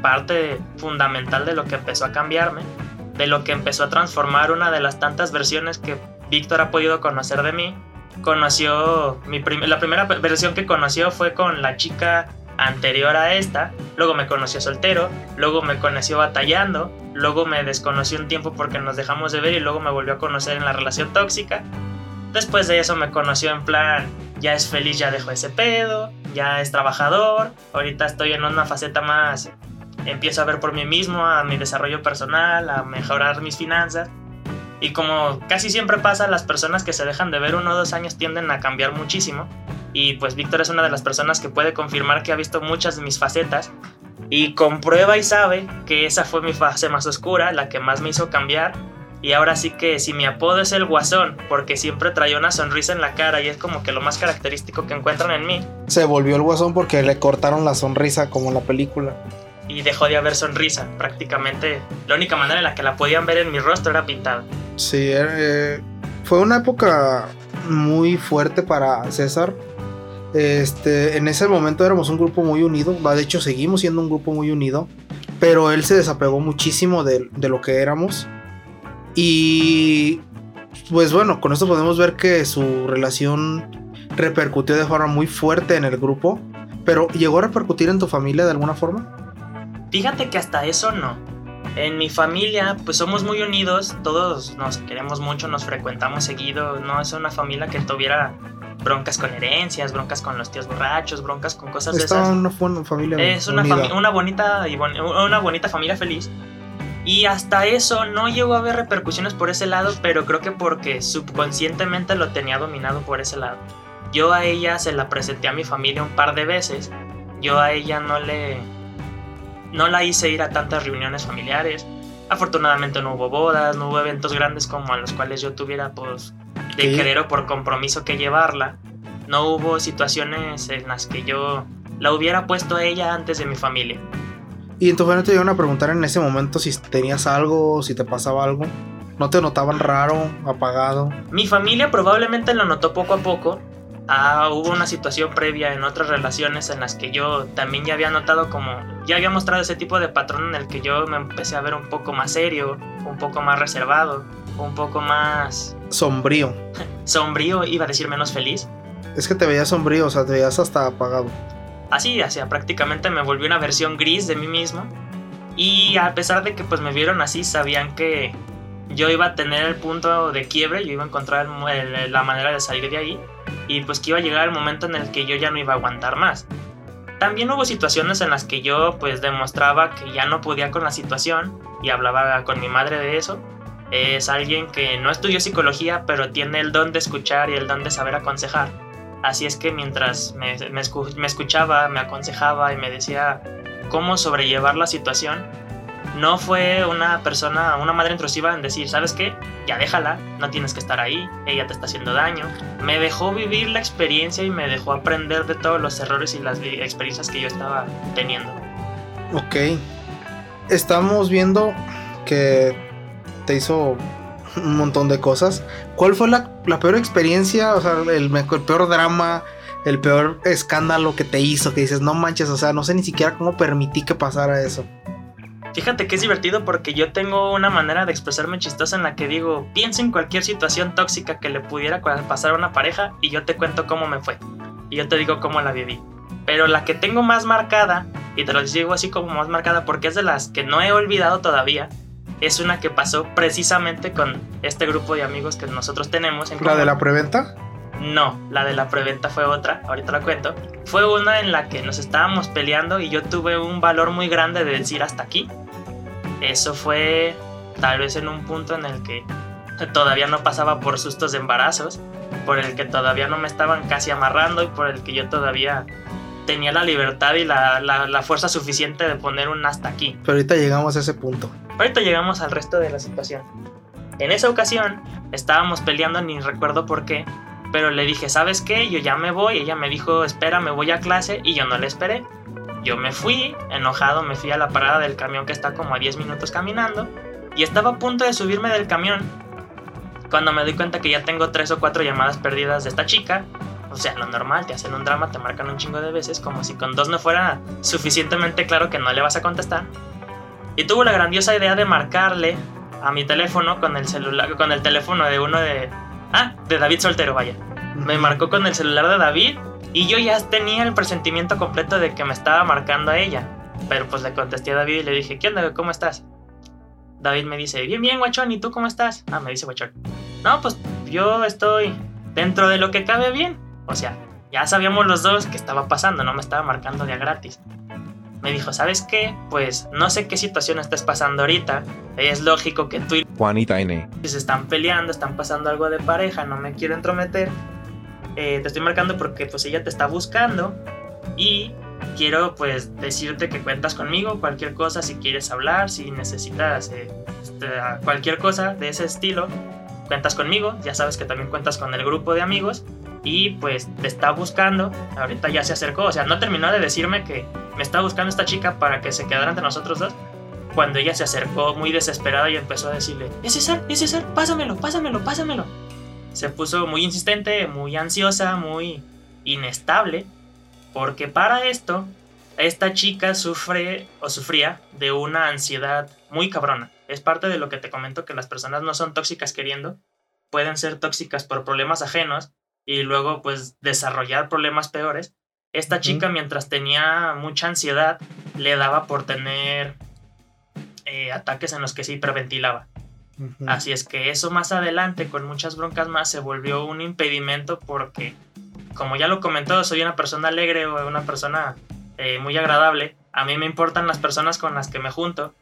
parte fundamental de lo que empezó a cambiarme, de lo que empezó a transformar una de las tantas versiones que Víctor ha podido conocer de mí. Conoció, mi la primera versión que conoció fue con la chica anterior a esta, luego me conoció soltero, luego me conoció batallando, luego me desconoció un tiempo porque nos dejamos de ver y luego me volvió a conocer en la relación tóxica. Después de eso me conoció en plan, ya es feliz, ya dejó ese pedo. ya es trabajador, ahorita estoy en una faceta más, empiezo a ver por mí mismo, a mi desarrollo personal, a mejorar mis finanzas. Y como casi siempre pasa, las personas que se dejan de ver uno o dos años tienden a cambiar muchísimo. Y pues Víctor es una de las personas que puede confirmar que ha visto muchas de mis facetas y comprueba y sabe que esa fue mi fase más oscura, la que más me hizo cambiar. Y ahora sí que si mi apodo es el guasón, porque siempre traía una sonrisa en la cara y es como que lo más característico que encuentran en mí. Se volvió el guasón porque le cortaron la sonrisa como en la película. Y dejó de haber sonrisa. Prácticamente la única manera en la que la podían ver en mi rostro era pintada. Sí, eh, fue una época muy fuerte para César este, en ese momento éramos un grupo muy unido, de hecho seguimos siendo un grupo muy unido, pero él se desapegó muchísimo de, lo que éramos. Y pues bueno, con esto podemos ver que su relación repercutió de forma muy fuerte en el grupo, pero ¿llegó a repercutir en tu familia de alguna forma? Fíjate que hasta eso no. En mi familia, pues somos muy unidos, todos nos queremos mucho, nos frecuentamos seguido, no es una familia que tuviera broncas con herencias, broncas con los tíos borrachos, broncas con cosas de esas. Una, familia es una, una bonita y una bonita familia feliz. Y hasta eso no llegó a haber repercusiones por ese lado, pero creo que porque subconscientemente lo tenía dominado por ese lado. Yo a ella se la presenté a mi familia un par de veces. Yo a ella no le no la hice ir a tantas reuniones familiares. Afortunadamente no hubo bodas, no hubo eventos grandes como a los cuales yo tuviera pues de querer o por compromiso que llevarla. No hubo situaciones en las que yo la hubiera puesto a ella antes de mi familia. ¿Y en tu familia te iban a preguntar en ese momento si tenías algo, si te pasaba algo? ¿No te notaban raro, apagado? Mi familia probablemente lo notó poco a poco. Ah, hubo una situación previa en otras relaciones en las que yo también ya había notado como, ya había mostrado ese tipo de patrón en el que yo me empecé a ver un poco más serio, un poco más reservado, un poco más sombrío. sombrío, iba a decir menos feliz. Es que te veías sombrío, o sea, te veías hasta apagado. Así, así, prácticamente me volví una versión gris de mí mismo. Y a pesar de que pues me vieron así, sabían que yo iba a tener el punto de quiebre, yo iba a encontrar la manera de salir de ahí. Y pues que iba a llegar el momento en el que yo ya no iba a aguantar más. También hubo situaciones en las que yo pues demostraba que ya no podía con la situación y hablaba con mi madre de eso es alguien que no estudió psicología, pero tiene el don de escuchar y el don de saber aconsejar. Así es que mientras me, escuchaba, me aconsejaba y me decía cómo sobrellevar la situación, no fue una persona, una madre intrusiva en decir, ¿sabes qué? Ya déjala, no tienes que estar ahí, ella te está haciendo daño. Me dejó vivir la experiencia y me dejó aprender de todos los errores y las experiencias que yo estaba teniendo. Ok. Estamos viendo que te hizo un montón de cosas. ¿Cuál fue la, peor experiencia? O sea, el, peor drama, el peor escándalo que te hizo, que dices, no manches, o sea, no sé ni siquiera cómo permití que pasara eso. Fíjate que es divertido porque yo tengo una manera de expresarme chistosa en la que digo, piensa en cualquier situación tóxica que le pudiera pasar a una pareja y yo te cuento cómo me fue. Y yo te digo cómo la viví. Pero la que tengo más marcada, y te lo digo así como más marcada porque es de las que no he olvidado todavía, es una que pasó precisamente con este grupo de amigos que nosotros tenemos. En ¿La de la preventa? No, la de la preventa fue otra, ahorita la cuento. Fue una en la que nos estábamos peleando y yo tuve un valor muy grande de decir hasta aquí. Eso fue tal vez en un punto en el que todavía no pasaba por sustos de embarazos, por el que todavía no me estaban casi amarrando y por el que yo todavía tenía la libertad y la, la fuerza suficiente de poner un hasta aquí. Pero ahorita llegamos a ese punto. Ahorita llegamos al resto de la situación. En esa ocasión estábamos peleando, ni recuerdo por qué, pero le dije, ¿sabes qué? Yo ya me voy. Ella me dijo, espera, me voy a clase y yo no le esperé. Yo me fui, enojado, me fui a la parada del camión que está como a 10 minutos caminando y estaba a punto de subirme del camión cuando me doy cuenta que ya tengo 3 o 4 llamadas perdidas de esta chica. O sea, lo normal, te hacen un drama, te marcan un chingo de veces, como si con dos no fuera suficientemente claro que no le vas a contestar. Y tuvo la grandiosa idea de marcarle a mi teléfono con el celular, con el teléfono de uno de... Ah, de David Soltero, vaya. Me marcó con el celular de David y yo ya tenía el presentimiento completo de que me estaba marcando a ella. Pero pues le contesté a David y le dije, ¿qué onda? ¿Cómo estás? David me dice, bien, bien, guachón, ¿y tú cómo estás? Ah, me dice guachón. No, pues yo estoy dentro de lo que cabe bien. O sea, ya sabíamos los dos que estaba pasando, no me estaba marcando de a gratis. Me dijo, ¿sabes qué? Pues no sé qué situación estás pasando ahorita. Es lógico que tú y Juanita N. se están peleando, están pasando algo de pareja, no me quiero entrometer. Eh, te estoy marcando porque pues ella te está buscando y quiero pues decirte que cuentas conmigo, cualquier cosa, si quieres hablar, si necesitas eh, este, cualquier cosa de ese estilo, cuentas conmigo, ya sabes que también cuentas con el grupo de amigos y pues te está buscando, ahorita ya se acercó, o sea, no terminó de decirme que me está buscando esta chica para que se quedara entre nosotros dos, cuando ella se acercó muy desesperada y empezó a decirle, es César, es César, pásamelo, pásamelo, pásamelo. Se puso muy insistente, muy ansiosa, muy inestable, porque para esto, esta chica sufre o sufría de una ansiedad muy cabrona. Es parte de lo que te comento que las personas no son tóxicas queriendo, pueden ser tóxicas por problemas ajenos y luego pues desarrollar problemas peores. Esta chica mientras tenía mucha ansiedad le daba por tener eh, ataques en los que se hiperventilaba. Así es que eso más adelante, con muchas broncas más, se volvió un impedimento porque, como ya lo comentó, soy una persona alegre o una persona eh, muy agradable. A mí me importan las personas con las que me junto.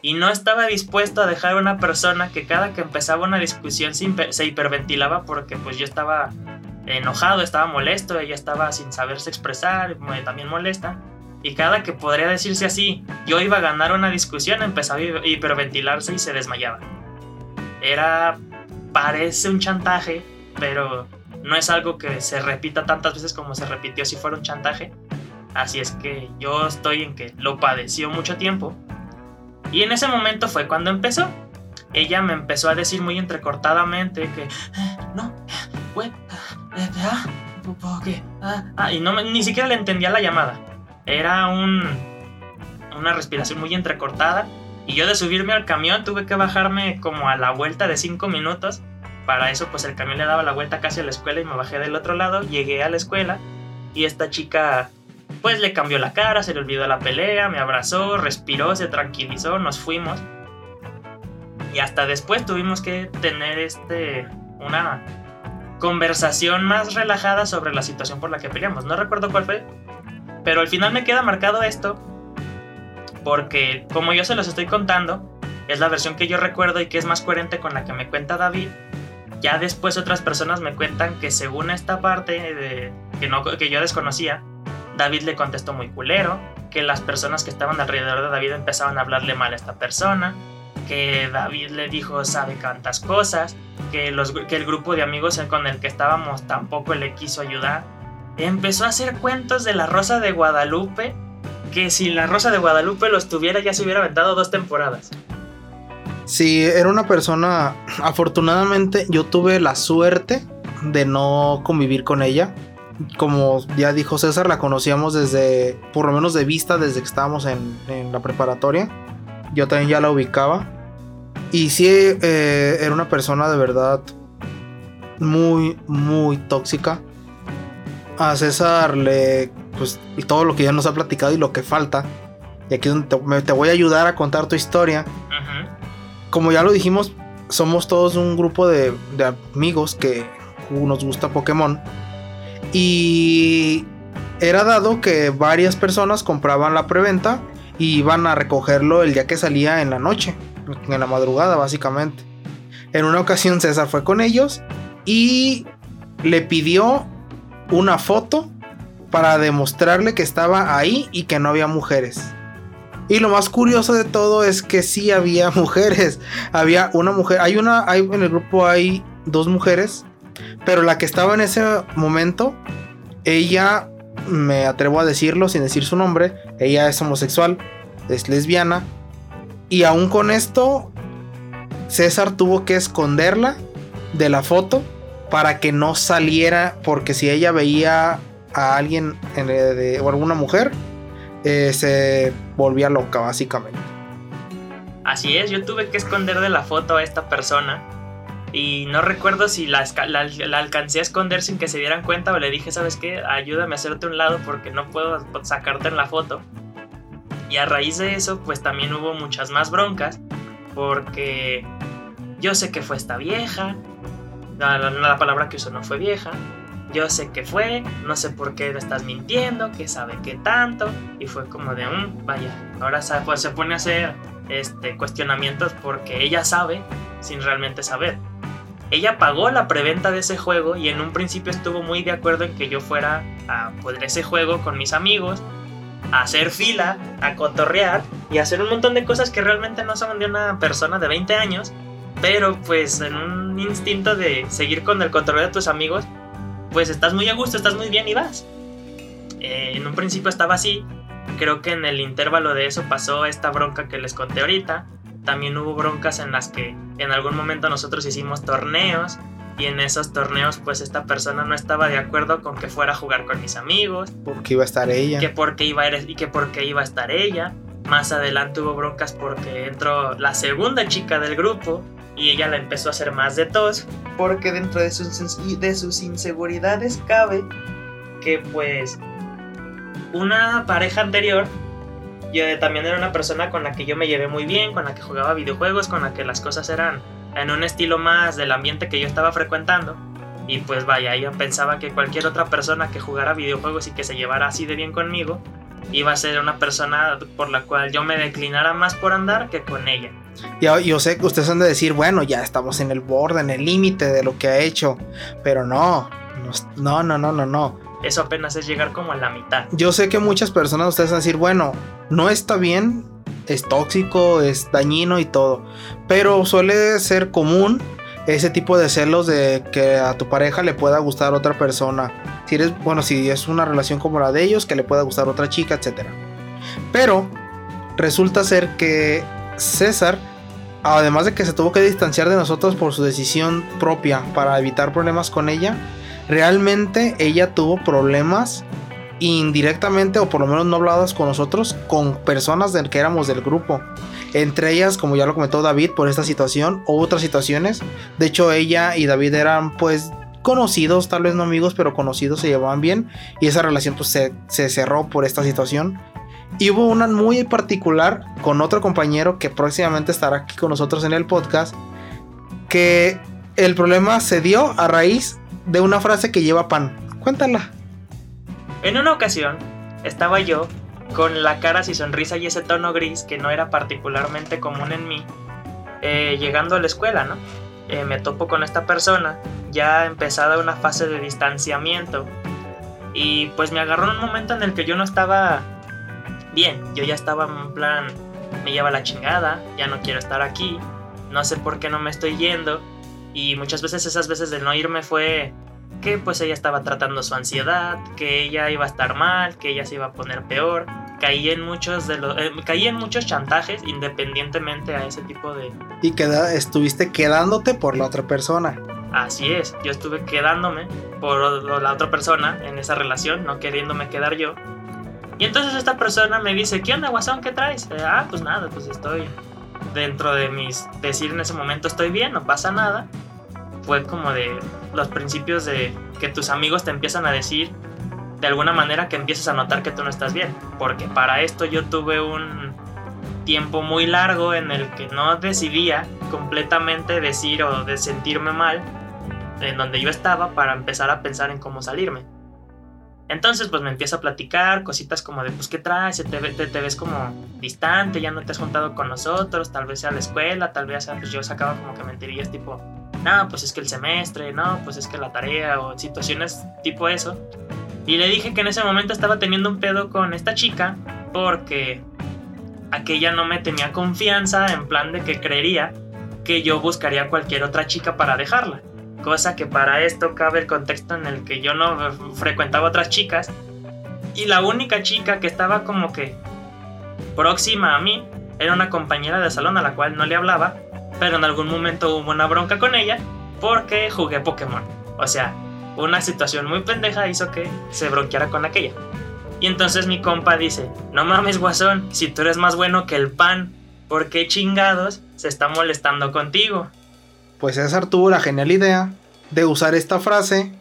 Y no estaba dispuesto a dejar a una persona que cada que empezaba una discusión se, se hiperventilaba porque pues yo estaba enojado, estaba molesto, ella estaba sin saberse expresar, también molesta. Y cada que podría decirse así, yo iba a ganar una discusión, empezaba a hi- hiperventilarse y se desmayaba era parece un chantaje, pero no es algo que se repita tantas veces como se repitió si fuera un chantaje. Así es que yo estoy en que lo padeció mucho tiempo. Y en ese momento fue cuando empezó. Ella me empezó a decir muy entrecortadamente que "Eh, no, güey, ah, ¿por qué? Ah, ah", y no ni siquiera le entendía la llamada. Era un una respiración muy entrecortada y yo de subirme al camión tuve que bajarme como a la vuelta de 5 minutos. Para eso pues el camión le daba la vuelta casi a la escuela y me bajé del otro lado, llegué a la escuela y esta chica pues le cambió la cara, se le olvidó la pelea, me abrazó, respiró, se tranquilizó, nos fuimos. Y hasta después tuvimos que tener este una conversación más relajada sobre la situación por la que peleamos. No recuerdo cuál fue, pero al final me queda marcado esto porque como yo se los estoy contando, es la versión que yo recuerdo y que es más coherente con la que me cuenta David. Ya después otras personas me cuentan que según esta parte de, que, no, que yo desconocía, David le contestó muy culero, que las personas que estaban alrededor de David empezaban a hablarle mal a esta persona, que David le dijo sabe tantas cosas, que, los, que el grupo de amigos con el que estábamos tampoco le quiso ayudar. Empezó a hacer cuentos de la Rosa de Guadalupe que si la Rosa de Guadalupe los tuviera ya se hubiera aventado dos temporadas. Sí, era una persona. Afortunadamente, yo tuve la suerte de no convivir con ella. Como ya dijo César, la conocíamos desde, por lo menos de vista, desde que estábamos en, en la preparatoria. Yo también ya la ubicaba. Y sí, eh, era una persona de verdad muy, muy tóxica. A César le, pues, todo lo que ya nos ha platicado y lo que falta. Y aquí es donde te, me- te voy a ayudar a contar tu historia como ya lo dijimos, somos todos un grupo de, de amigos que nos gusta Pokémon. Y era dado que varias personas compraban la preventa y iban a recogerlo el día que salía en la noche, en la madrugada básicamente. En una ocasión César fue con ellos y le pidió una foto para demostrarle que estaba ahí y que no había mujeres. Y lo más curioso de todo es que sí había mujeres. Había una mujer, hay una, hay en el grupo hay dos mujeres, pero la que estaba en ese momento, ella, me atrevo a decirlo sin decir su nombre, ella es homosexual, es lesbiana, y aún con esto, César tuvo que esconderla de la foto para que no saliera, porque si ella veía a alguien en- de- o alguna mujer, eh, se volvía loca básicamente. Así es, yo tuve que esconder de la foto a esta persona. Y no recuerdo si la, la- alcancé a esconder sin que se dieran cuenta o le dije, ¿sabes qué? Ayúdame a hacerte un lado porque no puedo sacarte en la foto. Y a raíz de eso, pues también hubo muchas más broncas. Porque yo sé que fue esta vieja. La- la palabra que usó no fue vieja. Yo sé que fue, no sé por qué me estás mintiendo, que sabe qué tanto. Y fue como de, un vaya, ahora pues, se pone a hacer este, cuestionamientos porque ella sabe sin realmente saber. Ella pagó la preventa de ese juego y en un principio estuvo muy de acuerdo en que yo fuera a poder ese juego con mis amigos, a hacer fila, a cotorrear y a hacer un montón de cosas que realmente no son de una persona de 20 años, pero pues en un instinto de seguir con el control de tus amigos, pues estás muy a gusto, estás muy bien y vas. Eh, en un principio estaba así, creo que en el intervalo de eso pasó esta bronca que les conté ahorita. También hubo broncas en las que en algún momento nosotros hicimos torneos y en esos torneos pues esta persona no estaba de acuerdo con que fuera a jugar con mis amigos. Porque iba a estar ella. Que porque iba a, y que porque iba a estar ella. Más adelante hubo broncas porque entró la segunda chica del grupo y ella la empezó a hacer más de tos porque dentro de sus, de sus inseguridades cabe que pues una pareja anterior yo también era una persona con la que yo me llevé muy bien, con la que jugaba videojuegos, con la que las cosas eran en un estilo más del ambiente que yo estaba frecuentando. Y pues vaya, yo pensaba que cualquier otra persona que jugara videojuegos y que se llevara así de bien conmigo, iba a ser una persona por la cual yo me declinara más por andar que con ella. Yo, yo sé que ustedes han de decir, bueno, ya estamos en el borde, en el límite de lo que ha hecho, pero no, no, no, no, no, no. Eso apenas es llegar como a la mitad. Yo sé que muchas personas ustedes van a decir, bueno, no está bien, es tóxico, es dañino y todo, pero suele ser común ese tipo de celos de que a tu pareja le pueda gustar otra persona. Si eres, bueno, si es una relación como la de ellos, que le pueda gustar otra chica, etc. Pero resulta ser que César, además de que se tuvo que distanciar de nosotros por su decisión propia para evitar problemas con ella, realmente ella tuvo problemas indirectamente o por lo menos no habladas con nosotros con personas del que éramos del grupo. Entre ellas, como ya lo comentó David, por esta situación o otras situaciones. De hecho, ella y David eran pues conocidos, tal vez no amigos, pero conocidos, se llevaban bien. Y esa relación pues se, se cerró por esta situación. Y hubo una muy particular con otro compañero que próximamente estará aquí con nosotros en el podcast. Que el problema se dio a raíz de una frase que lleva pan. Cuéntala. En una ocasión, estaba yo con la cara sin sonrisa y ese tono gris que no era particularmente común en mí, eh, llegando a la escuela, ¿no? Eh, me topo con esta persona, ya empezada una fase de distanciamiento, y pues me agarró en un momento en el que yo no estaba bien, yo ya estaba en plan, me lleva la chingada, ya no quiero estar aquí, no sé por qué no me estoy yendo, y muchas veces esas veces de no irme fue que pues ella estaba tratando su ansiedad, que ella iba a estar mal, que ella se iba a poner peor. Caí en muchos de los, eh, caí en muchos chantajes independientemente a ese tipo de. Y queda, estuviste quedándote por la otra persona. Así es, yo estuve quedándome por la otra persona en esa relación, no queriéndome quedar yo. Y entonces esta persona me dice, ¿qué onda, guasón? ¿Qué traes? Eh, ah, pues nada, pues estoy dentro de mis... Decir en ese momento estoy bien, no pasa nada fue como de los principios de que tus amigos te empiezan a decir de alguna manera que empiezas a notar que tú no estás bien. Porque para esto yo tuve un tiempo muy largo en el que no decidía completamente decir o de sentirme mal en donde yo estaba para empezar a pensar en cómo salirme. Entonces pues me empieza a platicar cositas como de pues qué traes, te, te, ves como distante, ya no te has juntado con nosotros, tal vez sea la escuela, tal vez sea, pues yo sacaba como que mentirillas tipo no, pues es que el semestre, no, pues es que la tarea o situaciones tipo eso. Y le dije que en ese momento estaba teniendo un pedo con esta chica porque aquella no me tenía confianza en plan de que creería que yo buscaría cualquier otra chica para dejarla. Cosa que para esto cabe el contexto en el que yo no frecuentaba otras chicas. Y la única chica que estaba como que próxima a mí era una compañera de salón a la cual no le hablaba pero en algún momento hubo una bronca con ella porque jugué Pokémon. O sea, una situación muy pendeja hizo que se bronqueara con aquella. Y entonces mi compa dice, no mames guasón, si tú eres más bueno que el pan, ¿por qué chingados se está molestando contigo? Pues César tuvo la genial idea de usar esta frase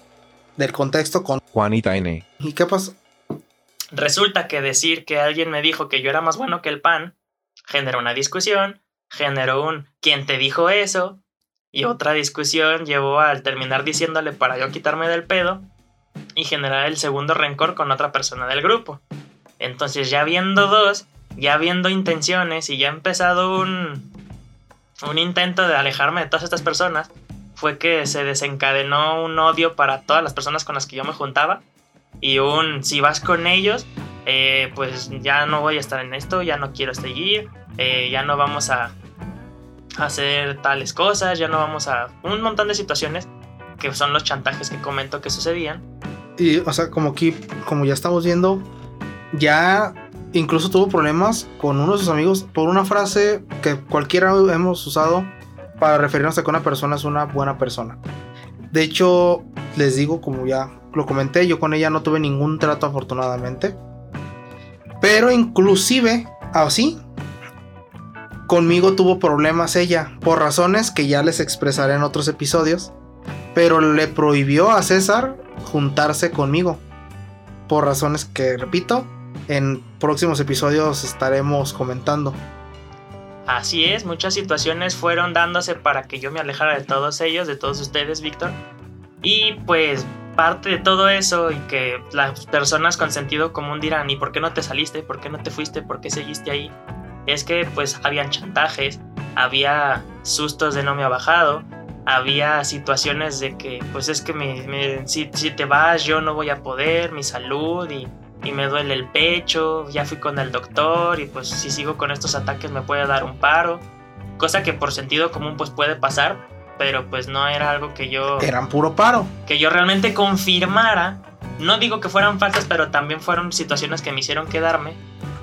del contexto con Juanita N. ¿Y qué pasó? Resulta que decir que alguien me dijo que yo era más bueno que el pan genera una discusión generó un ¿quién te dijo eso? Y otra discusión llevó al terminar diciéndole para yo quitarme del pedo y generar el segundo rencor con otra persona del grupo. Entonces ya viendo dos, ya viendo intenciones y ya empezado un, un intento de alejarme de todas estas personas, fue que se desencadenó un odio para todas las personas con las que yo me juntaba y un si vas con ellos, eh, pues ya no voy a estar en esto, ya no quiero seguir, eh, ya no vamos a hacer tales cosas, ya no vamos a... un montón de situaciones que son los chantajes que comento que sucedían. Y, o sea, como aquí, como ya estamos viendo, ya incluso tuvo problemas con uno de sus amigos por una frase que cualquiera hemos usado para referirnos a que una persona es una buena persona. De hecho, les digo, como ya lo comenté, yo con ella no tuve ningún trato afortunadamente. Pero inclusive, así, conmigo tuvo problemas ella, por razones que ya les expresaré en otros episodios. Pero le prohibió a César juntarse conmigo. Por razones que, repito, en próximos episodios estaremos comentando. Así es, muchas situaciones fueron dándose para que yo me alejara de todos ellos, de todos ustedes, Víctor. Y pues parte de todo eso y que las personas con sentido común dirán, ¿y por qué no te saliste? ¿Por qué no te fuiste? ¿Por qué seguiste ahí? Es que pues habían chantajes, había sustos de no me ha bajado, había situaciones de que pues es que me, si, si, te vas yo no voy a poder, mi salud y, y, me duele el pecho, ya fui con el doctor y pues si sigo con estos ataques me puede dar un paro, cosa que por sentido común pues puede pasar, pero pues no era algo que yo... Eran puro paro. Que yo realmente confirmara. No digo que fueran falsas, pero también fueron situaciones que me hicieron quedarme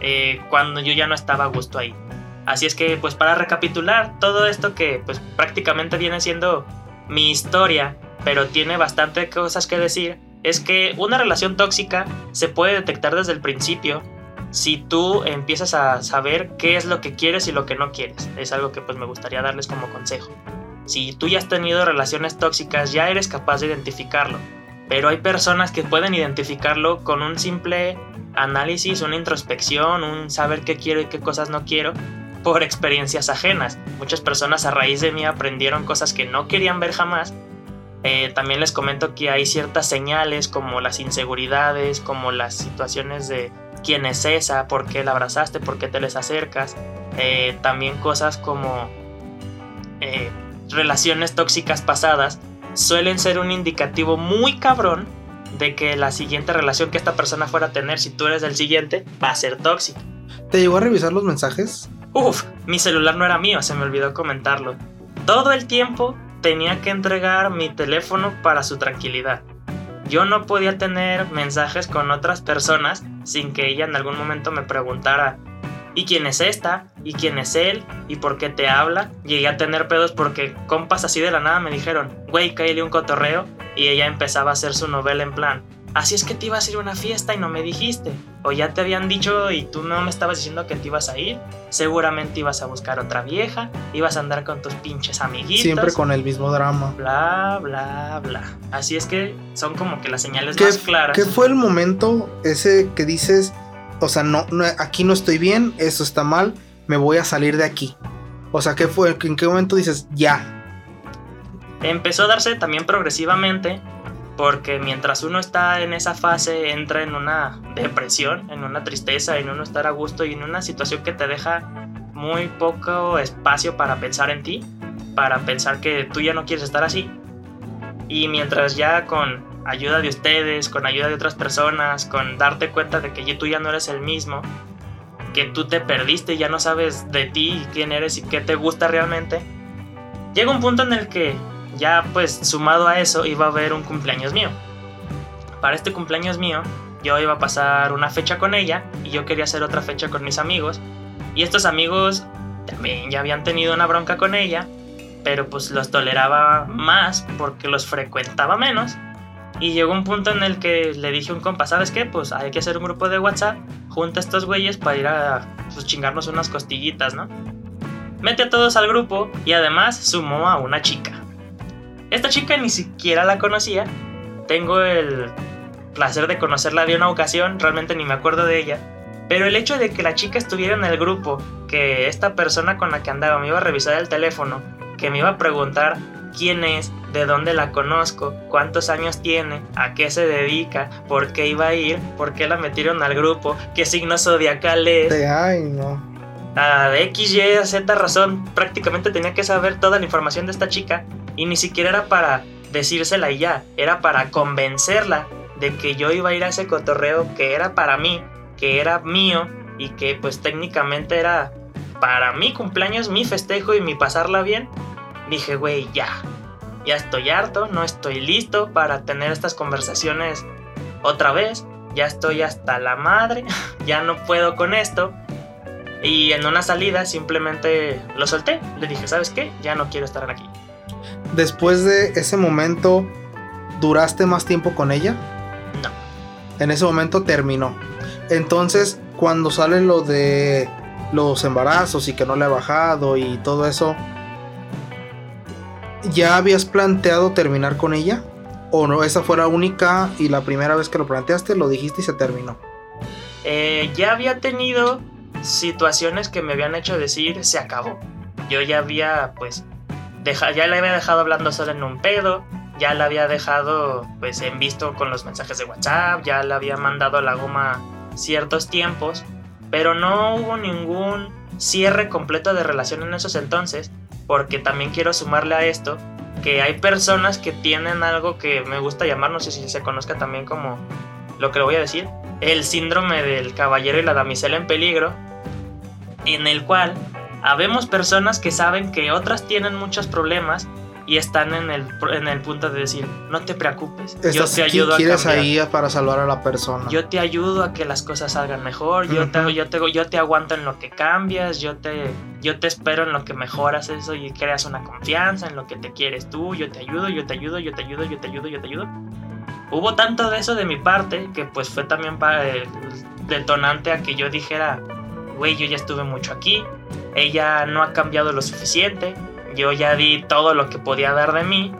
eh, cuando yo ya no estaba a gusto ahí. Así es que pues para recapitular todo esto que pues prácticamente viene siendo mi historia, pero tiene bastante cosas que decir, es que una relación tóxica se puede detectar desde el principio si tú empiezas a saber qué es lo que quieres y lo que no quieres. Es algo que pues me gustaría darles como consejo. Si tú ya has tenido relaciones tóxicas, ya eres capaz de identificarlo. Pero hay personas que pueden identificarlo con un simple análisis, una introspección, un saber qué quiero y qué cosas no quiero por experiencias ajenas. Muchas personas a raíz de mí aprendieron cosas que no querían ver jamás. Eh, también les comento que hay ciertas señales como las inseguridades, como las situaciones de quién es esa, por qué la abrazaste, por qué te les acercas. Eh, también cosas como eh, relaciones tóxicas pasadas suelen ser un indicativo muy cabrón de que la siguiente relación que esta persona fuera a tener, si tú eres el siguiente, va a ser tóxica. ¿Te llegó a revisar los mensajes? Uf, mi celular no era mío, se me olvidó comentarlo. Todo el tiempo tenía que entregar mi teléfono para su tranquilidad. Yo no podía tener mensajes con otras personas sin que ella en algún momento me preguntara, ¿Y quién es esta? ¿Y quién es él? ¿Y por qué te habla? Llegué a tener pedos porque compas así de la nada me dijeron, güey, caíle un cotorreo. Y ella empezaba a hacer su novela en plan, así es que te ibas a ir a una fiesta y no me dijiste. O ya te habían dicho y tú no me estabas diciendo que te ibas a ir. Seguramente ibas a buscar otra vieja, ibas a andar con tus pinches amiguitos. Siempre con el mismo drama. Bla, bla, bla. Así es que son como que las señales más claras. ¿Qué fue el momento ese que dices, o sea, no, aquí no estoy bien, eso está mal, me voy a salir de aquí. O sea, ¿qué fue? ¿En qué momento dices ya? Empezó a darse también progresivamente, porque mientras uno está en esa fase, entra en una depresión, en una tristeza, en uno estar a gusto y en una situación que te deja muy poco espacio para pensar en ti, para pensar que tú ya no quieres estar así. Y mientras ya con ayuda de ustedes, con ayuda de otras personas, con darte cuenta de que tú ya no eres el mismo, que tú te perdiste, ya no sabes de ti, quién eres y qué te gusta realmente, llega un punto en el que ya pues sumado a eso iba a haber un cumpleaños mío. Para este cumpleaños mío yo iba a pasar una fecha con ella y yo quería hacer otra fecha con mis amigos. Y estos amigos también ya habían tenido una bronca con ella, pero pues los toleraba más porque los frecuentaba menos y llegó un punto en el que le dije a un compa, ¿sabes qué? Pues hay que hacer un grupo de WhatsApp, junta a estos güeyes para ir a pues, chingarnos unas costillitas, ¿no? Mete a todos al grupo y además sumó a una chica. Esta chica ni siquiera la conocía. Tengo el placer de conocerla de una ocasión, realmente ni me acuerdo de ella. Pero el hecho de que la chica estuviera en el grupo, que esta persona con la que andaba me iba a revisar el teléfono, que me iba a preguntar quién es, de dónde la conozco, cuántos años tiene, a qué se dedica, por qué iba a ir, por qué la metieron al grupo, qué signo zodiacal es. Ay, no. A X, Y, Z razón, prácticamente tenía que saber toda la información de esta chica y ni siquiera era para decírsela y ya, era para convencerla de que yo iba a ir a ese cotorreo que era para mí, que era mío y que pues técnicamente era para mi cumpleaños, mi festejo y mi pasarla bien. Dije, güey, ya, ya estoy harto, no estoy listo para tener estas conversaciones otra vez, ya estoy hasta la madre, ya no puedo con esto. Y en una salida simplemente lo solté, le dije, ¿sabes qué? Ya no quiero estar aquí. Después de ese momento, ¿duraste más tiempo con ella? No. En ese momento terminó. Entonces, cuando sale lo de los embarazos y que no le ha bajado y todo eso, ¿ya habías planteado terminar con ella? ¿O no? Esa fue la única y la primera vez que lo planteaste, lo dijiste y se terminó. Eh, ya había tenido situaciones que me habían hecho decir se acabó. Yo ya había, pues, ya le había dejado hablando solo en un pedo, ya la había dejado, pues, en visto con los mensajes de WhatsApp, ya le había mandado a la goma ciertos tiempos, pero no hubo ningún cierre completo de relación en esos entonces, porque también quiero sumarle a esto que hay personas que tienen algo que me gusta llamar, no sé si se conozca también como lo que le voy a decir, el síndrome del caballero y la damisela en peligro, en el cual habemos personas que saben que otras tienen muchos problemas y están en el, en el punto de decir, no te preocupes, yo te ayudo a quieres ahí para salvar a la persona. Yo te ayudo a que las cosas salgan mejor, yo, te, yo, te, yo te aguanto en lo que cambias, yo te, yo te espero en lo que mejoras eso y creas una confianza en lo que te quieres tú, yo te ayudo, yo te ayudo, yo te ayudo, yo te ayudo, yo te ayudo. Hubo tanto de eso de mi parte que pues fue también para el detonante a que yo dijera, güey, yo ya estuve mucho aquí, ella no ha cambiado lo suficiente, yo ya di todo lo que podía dar de mí.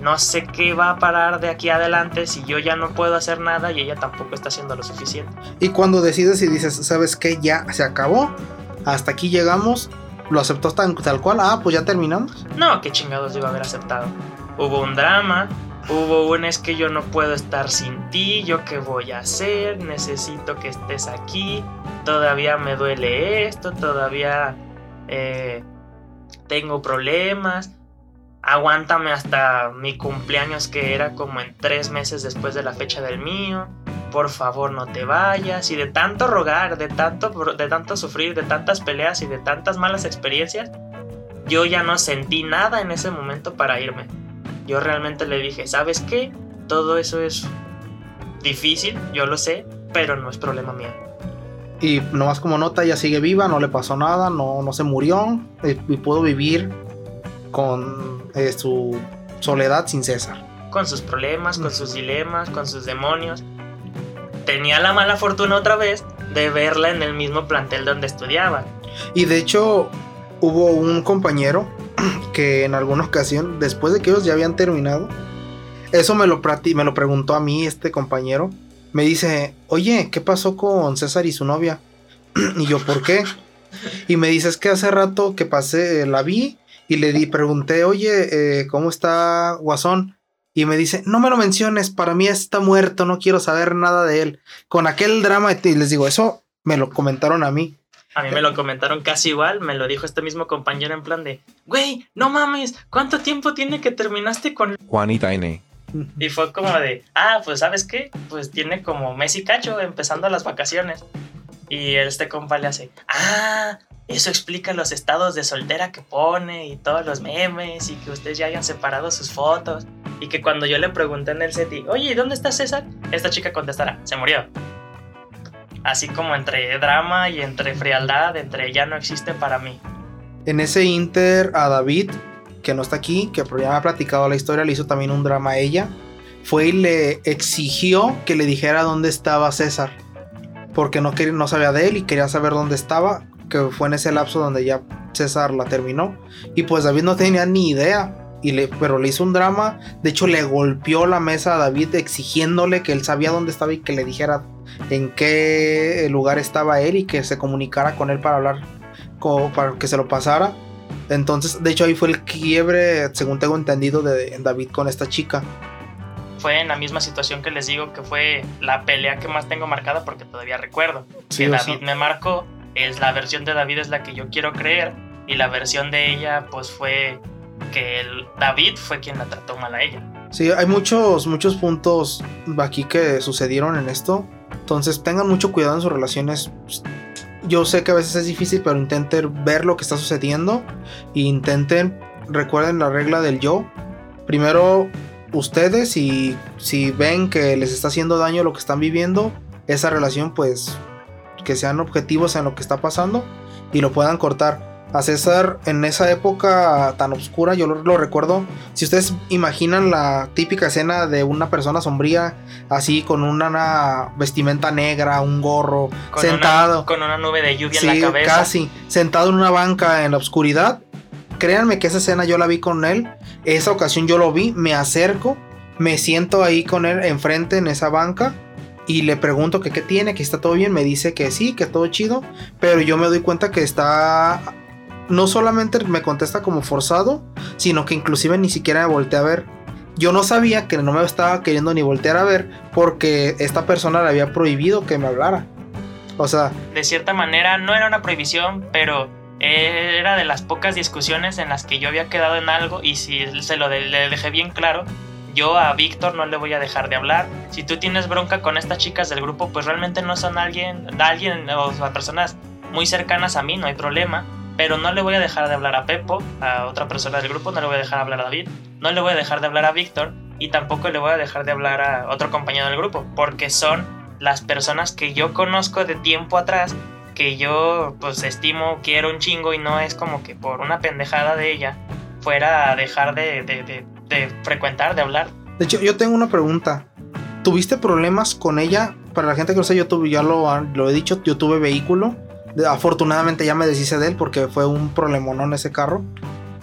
No sé qué va a parar de aquí adelante si yo ya no puedo hacer nada y ella tampoco está haciendo lo suficiente. Y cuando decides y dices, ¿sabes qué? Ya se acabó. Hasta aquí llegamos. ¿Lo aceptó tal, tal cual? Ah, pues ya terminamos. No, qué chingados iba a haber aceptado. Hubo un drama, Hubo un es que yo no puedo estar sin ti, yo qué voy a hacer, necesito que estés aquí, todavía me duele esto, todavía eh, tengo problemas, aguántame hasta mi cumpleaños que era como en tres meses después de la fecha del mío, por favor no te vayas, y de tanto rogar, de tanto, de tanto sufrir, de tantas peleas y de tantas malas experiencias, yo ya no sentí nada en ese momento para irme. Yo realmente le dije, ¿sabes qué? Todo eso es difícil, yo lo sé, pero no es problema mío. Y nomás como nota, ella sigue viva, no le pasó nada, no, no se murió eh, y pudo vivir con eh, su soledad sin César. Con sus problemas, con sus dilemas, con sus demonios. Tenía la mala fortuna otra vez de verla en el mismo plantel donde estudiaba. Y de hecho, hubo un compañero que en alguna ocasión, después de que ellos ya habían terminado, eso me lo, me lo preguntó a mí este compañero me dice, oye, ¿qué pasó con César y su novia? y yo, ¿por qué? Y me dice, es que hace rato que pasé, la vi y le di, pregunté, oye, eh, ¿cómo está Guasón? Y me dice, no me lo menciones, para mí está muerto, no quiero saber nada de él. Con aquel drama, y les digo, eso me lo comentaron a mí. A mí me lo comentaron casi igual, me lo dijo este mismo compañero en plan de, güey, no mames, ¿cuánto tiempo tiene que terminaste con Juanita N? Y fue como de, ah, pues sabes qué, pues tiene como mes y cacho empezando las vacaciones. Y este compa le hace, ah, eso explica los estados de soltera que pone y todos los memes y que ustedes ya hayan separado sus fotos. Y que cuando yo le pregunté en el SETI, oye, ¿dónde está César? Esta chica contestará, se murió. Así como entre drama y entre frialdad, entre ya no existe para mí. En ese inter a David que no está aquí, que ya me ha platicado la historia, le hizo también un drama a ella, fue y le exigió que le dijera dónde estaba César, porque no, quería, no sabía de él y quería saber dónde estaba, que fue en ese lapso donde ya César la terminó, y pues David no tenía ni idea. Y le, pero le hizo un drama, de hecho le golpeó la mesa a David exigiéndole que él sabía dónde estaba y que le dijera en qué lugar estaba él y que se comunicara con él para hablar, para que se lo pasara Entonces, de hecho, ahí fue el quiebre, según tengo entendido, de David con esta chica. Fue en la misma situación que les digo que fue la pelea que más tengo marcada porque todavía recuerdo. que David me marcó, es la versión de David es la que yo quiero creer y la versión de ella pues fue que el David fue quien la trató mal a ella. Sí, hay muchos, muchos puntos aquí que sucedieron en esto. Entonces tengan mucho cuidado en sus relaciones. Yo sé que a veces es difícil, pero intenten ver lo que está sucediendo. E intenten, recuerden la regla del yo. Primero ustedes y si ven que les está haciendo daño lo que están viviendo, esa relación pues que sean objetivos en lo que está pasando y lo puedan cortar a César en esa época tan oscura, yo lo, recuerdo. Si ustedes imaginan la típica escena de una persona sombría, así con una vestimenta negra, un gorro, sentado. con una nube de lluvia en la cabeza. Casi, sentado en una banca en la oscuridad. Créanme que esa escena yo la vi con él. Esa ocasión yo lo vi, me acerco, me siento ahí con él enfrente en esa banca y le pregunto que qué tiene, que está todo bien, me dice que sí, que todo chido, pero yo me doy cuenta que está no solamente me contesta como forzado, sino que inclusive ni siquiera me volteé a ver. Yo no sabía que no me estaba queriendo ni voltear a ver porque esta persona le había prohibido que me hablara. O sea... De cierta manera no era una prohibición, pero era de las pocas discusiones en las que yo había quedado en algo y si se lo le dejé bien claro, yo a Víctor no le voy a dejar de hablar. Si tú tienes bronca con estas chicas del grupo, pues realmente no son alguien, alguien o personas muy cercanas a mí, no hay problema pero no le voy a dejar de hablar a Pepo, a otra persona del grupo, no le voy a dejar de hablar a David, no le voy a dejar de hablar a Víctor y tampoco le voy a dejar de hablar a otro compañero del grupo, porque son las personas que yo conozco de tiempo atrás, que yo pues estimo, quiero un chingo y no es como que por una pendejada de ella fuera a dejar de, de, frecuentar, de hablar. De hecho, yo tengo una pregunta. ¿Tuviste problemas con ella? Para la gente que no sé, yo tuve, ya lo, lo he dicho, yo tuve vehículo Afortunadamente ya me deshice de él porque fue un problemonón ese carro.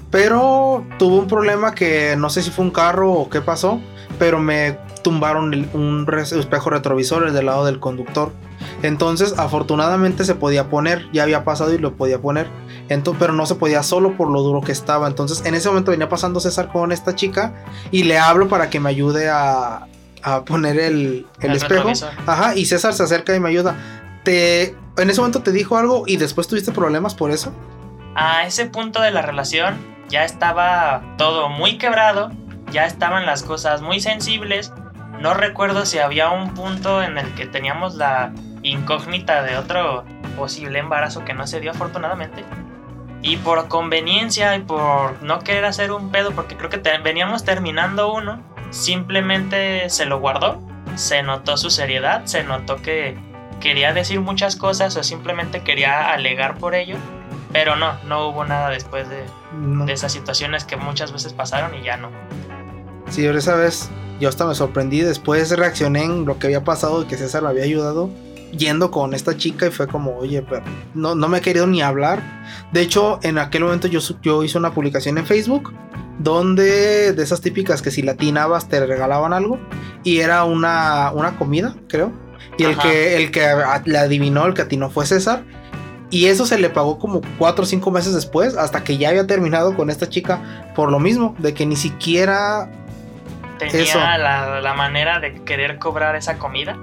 Pero tuvo un problema que no sé si fue un carro o qué pasó, pero me tumbaron un espejo retrovisor del lado del conductor. Entonces, afortunadamente se podía poner, ya había pasado y lo podía poner. Entonces, pero no se podía solo por lo duro que estaba. Entonces, en ese momento venía pasando César con esta chica y le hablo para que me ayude a, a poner el, el, espejo. Ajá, y César se acerca y me ayuda. En ese momento te dijo algo y después tuviste problemas por eso? A ese punto de la relación ya estaba todo muy quebrado, ya estaban las cosas muy sensibles. No recuerdo si había un punto en el que teníamos la incógnita de otro posible embarazo que no se dio afortunadamente. Y por conveniencia y por no querer hacer un pedo, porque creo que veníamos terminando uno, simplemente se lo guardó. Se notó su seriedad, se notó que quería decir muchas cosas o simplemente quería alegar por ello, pero no, no hubo nada después de, esas situaciones que muchas veces pasaron y ya no. Sí, esa vez yo hasta me sorprendí, después reaccioné en lo que había pasado y que César me había ayudado yendo con esta chica y fue como, oye, pero no, no me he querido ni hablar. De hecho, en aquel momento yo, yo hice una publicación en Facebook donde de esas típicas que si latinabas te regalaban algo y era una, una comida, creo y el que, el que le adivinó, el que atinó fue César. Y eso se le pagó como cuatro o cinco meses después, hasta que ya había terminado con esta chica por lo mismo, de que ni siquiera tenía La, la, manera de querer cobrar esa comida,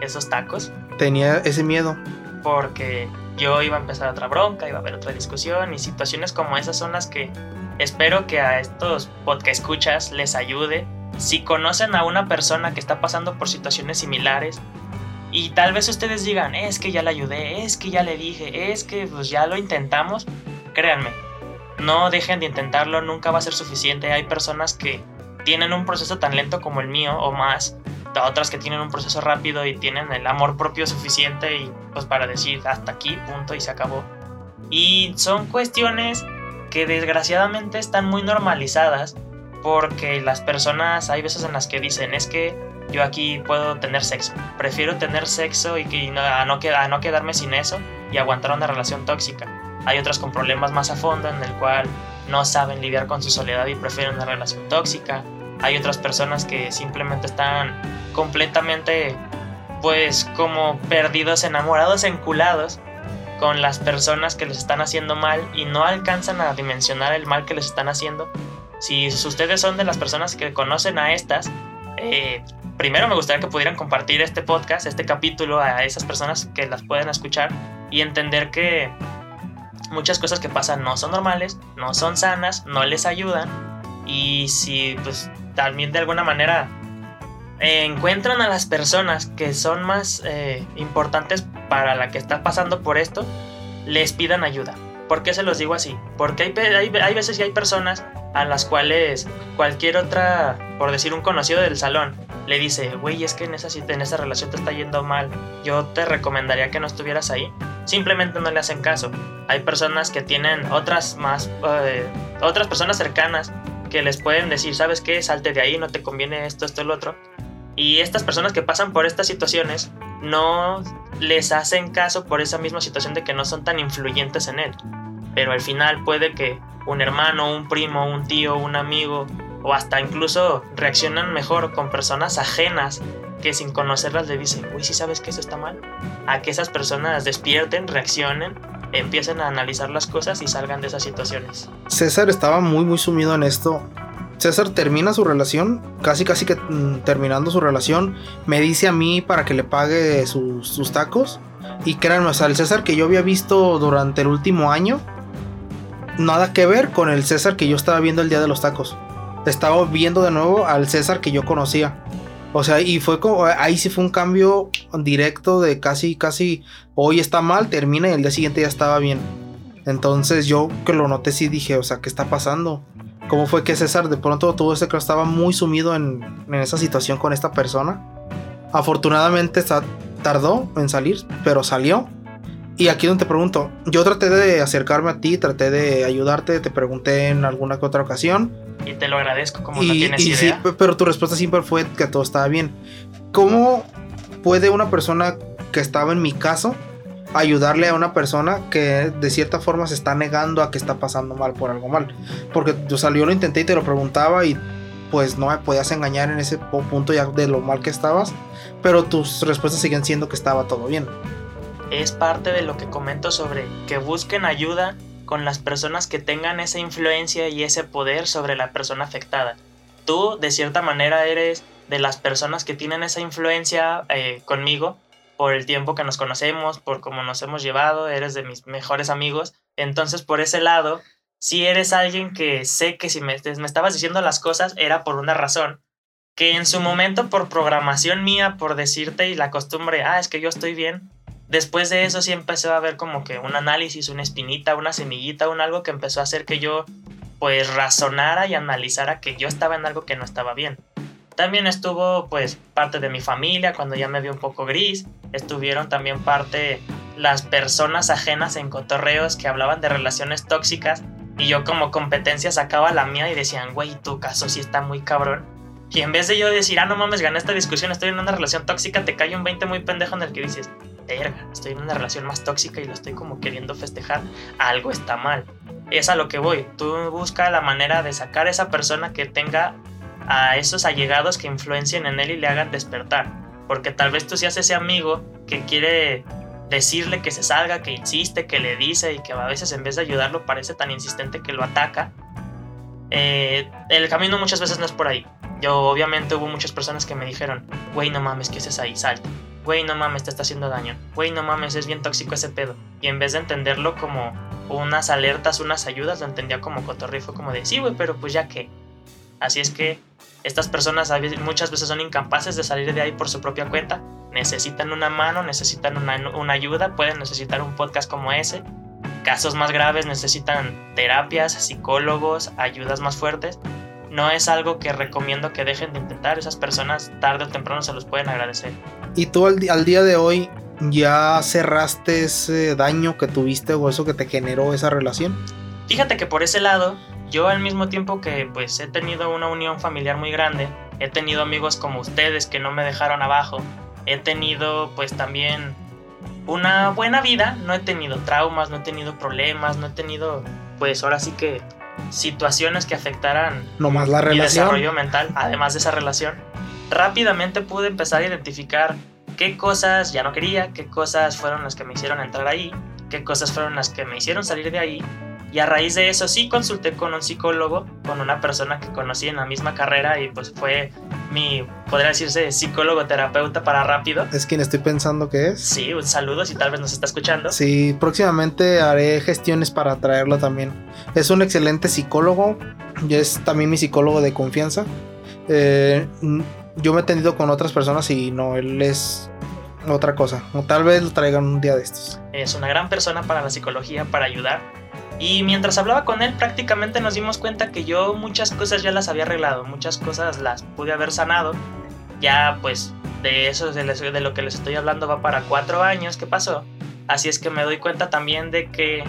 esos tacos. Tenía ese miedo. Porque yo iba a empezar otra bronca, iba a haber otra discusión y situaciones como esas son las que espero que a estos podcast escuchas les ayude. Si conocen a una persona que está pasando por situaciones similares, y tal vez ustedes digan, es que ya le ayudé, es que ya le dije, es que pues ya lo intentamos. Créanme, no dejen de intentarlo, nunca va a ser suficiente. Hay personas que tienen un proceso tan lento como el mío o más, otras que tienen un proceso rápido y tienen el amor propio suficiente y pues para decir hasta aquí, punto y se acabó. Y son cuestiones que desgraciadamente están muy normalizadas porque las personas hay veces en las que dicen es que yo aquí puedo tener sexo. Prefiero tener sexo y, que, no, a, no, no quedarme sin eso y aguantar una relación tóxica. Hay otras con problemas más a fondo en el cual no saben lidiar con su soledad y prefieren una relación tóxica. Hay otras personas que simplemente están completamente pues como perdidos, enamorados, enculados con las personas que les están haciendo mal y no alcanzan a dimensionar el mal que les están haciendo. Si ustedes son de las personas que conocen a estas, eh, primero me gustaría que pudieran compartir este podcast, este capítulo a esas personas que las pueden escuchar y entender que muchas cosas que pasan no son normales, no son sanas, no les ayudan y si pues también de alguna manera encuentran a las personas que son más eh, importantes para la que está pasando por esto, les pidan ayuda. ¿Por qué se los digo así? Porque hay, hay, hay veces y hay personas a las cuales cualquier otra, por decir un conocido del salón, le dice, güey, es que en esa, en esa relación te está yendo mal, yo te recomendaría que no estuvieras ahí. Simplemente no le hacen caso. Hay personas que tienen otras más, eh, otras personas cercanas que les pueden decir, ¿sabes qué? Salte de ahí, no te conviene esto, esto, el otro. Y estas personas que pasan por estas situaciones no les hacen caso por esa misma situación de que no son tan influyentes en él. Pero al final puede que un hermano, un primo, un tío, un amigo o hasta incluso reaccionan mejor con personas ajenas que sin conocerlas le dicen, uy, si sabes que eso está mal. A que esas personas despierten, reaccionen, empiecen a analizar las cosas y salgan de esas situaciones. César estaba muy, muy sumido en esto. César termina su relación, casi casi que mm, terminando su relación, me dice a mí para que le pague sus, tacos. Y créanme, o sea, el César que yo había visto durante el último año, nada que ver con el César que yo estaba viendo el día de los tacos. Estaba viendo de nuevo al César que yo conocía. O sea, y fue como, ahí sí fue un cambio directo de casi, casi, hoy está mal, termina y el día siguiente ya estaba bien. Entonces yo que lo noté sí dije, o sea, ¿qué está pasando? ¿Cómo fue que César de pronto tuvo ese que estaba muy sumido en, en esa situación con esta persona? Afortunadamente tardó en salir, pero salió. Y aquí donde te pregunto, yo traté de acercarme a ti, traté de ayudarte, te pregunté en alguna que otra ocasión. Y te lo agradezco, como no tienes idea. Sí, pero tu respuesta siempre fue que todo estaba bien. ¿Cómo puede una persona que estaba en mi caso ayudarle a una persona que de cierta forma se está negando a que está pasando mal por algo mal? Porque yo, yo lo intenté y te lo preguntaba y pues no me podías engañar en ese punto ya de lo mal que estabas, pero tus respuestas siguen siendo que estaba todo bien es parte de lo que comento sobre que busquen ayuda con las personas que tengan esa influencia y ese poder sobre la persona afectada. Tú, de cierta manera, eres de las personas que tienen esa influencia eh, conmigo por el tiempo que nos conocemos, por cómo nos hemos llevado, eres de mis mejores amigos. Entonces, por ese lado, si eres alguien que sé que si me, me estabas diciendo las cosas era por una razón, que en su momento por programación mía, por decirte y la costumbre, ah, es que yo estoy bien, Después de eso sí empezó a ver como que un análisis, una espinita, una semillita, un algo que empezó a hacer que yo pues razonara y analizara que yo estaba en algo que no estaba bien. También estuvo pues parte de mi familia cuando ya me vi un poco gris, estuvieron también parte las personas ajenas en cotorreos que hablaban de relaciones tóxicas y yo como competencia sacaba la mía y decían, güey, tu caso sí está muy cabrón. Y en vez de yo decir, ah, no mames, gané esta discusión, estoy en una relación tóxica, te cae un 20 muy pendejo en el que dices, verga, estoy en una relación más tóxica y lo estoy como queriendo festejar, algo está mal. Es a lo que voy. Tú busca la manera de sacar a esa persona que tenga a esos allegados que influencien en él y le hagan despertar. Porque tal vez tú seas ese amigo que quiere decirle que se salga, que insiste, que le dice y que a veces en vez de ayudarlo parece tan insistente que lo ataca. Eh, el camino muchas veces no es por ahí. Yo obviamente hubo muchas personas que me dijeron, güey, no mames, ¿qué haces ahí? Salta güey, no mames, te está haciendo daño, güey, no mames, es bien tóxico ese pedo. Y en vez de entenderlo como unas alertas, unas ayudas, lo entendía como cotorrifo, como de, sí, güey, pero pues ya que. Así es que estas personas muchas veces son incapaces de salir de ahí por su propia cuenta, necesitan una mano, necesitan una, una ayuda, pueden necesitar un podcast como ese. Casos más graves necesitan terapias, psicólogos, ayudas más fuertes no es algo que recomiendo que dejen de intentar. Esas personas tarde o temprano se los pueden agradecer. ¿Y tú al, día de hoy ya cerraste ese daño que tuviste o eso que te generó esa relación? Fíjate que por ese lado, yo al mismo tiempo que pues he tenido una unión familiar muy grande, he tenido amigos como ustedes que no me dejaron abajo, he tenido pues también una buena vida, no he tenido traumas, no he tenido problemas, no he tenido pues ahora sí que situaciones que afectaran no más la mi desarrollo mental, además de esa relación, rápidamente pude empezar a identificar qué cosas ya no quería, qué cosas fueron las que me hicieron entrar ahí qué cosas fueron las que me hicieron salir de ahí. Y a raíz de eso sí consulté con un psicólogo, con una persona que conocí en la misma carrera y pues fue mi, podría decirse, psicólogo terapeuta para rápido. Es quien estoy pensando que es. Sí, un saludo si tal vez nos está escuchando. Sí, próximamente haré gestiones para traerlo también. Es un excelente psicólogo y es también mi psicólogo de confianza. Eh, yo me he atendido con otras personas y no, él es otra cosa. O tal vez lo traigan un día de estos. Es una gran persona para la psicología, para ayudar. Y mientras hablaba con él, prácticamente nos dimos cuenta que yo muchas cosas ya las había arreglado, muchas cosas las pude haber sanado. Ya, pues, de eso, de lo que les estoy hablando, va para cuatro años que pasó. Así es que me doy cuenta también de que,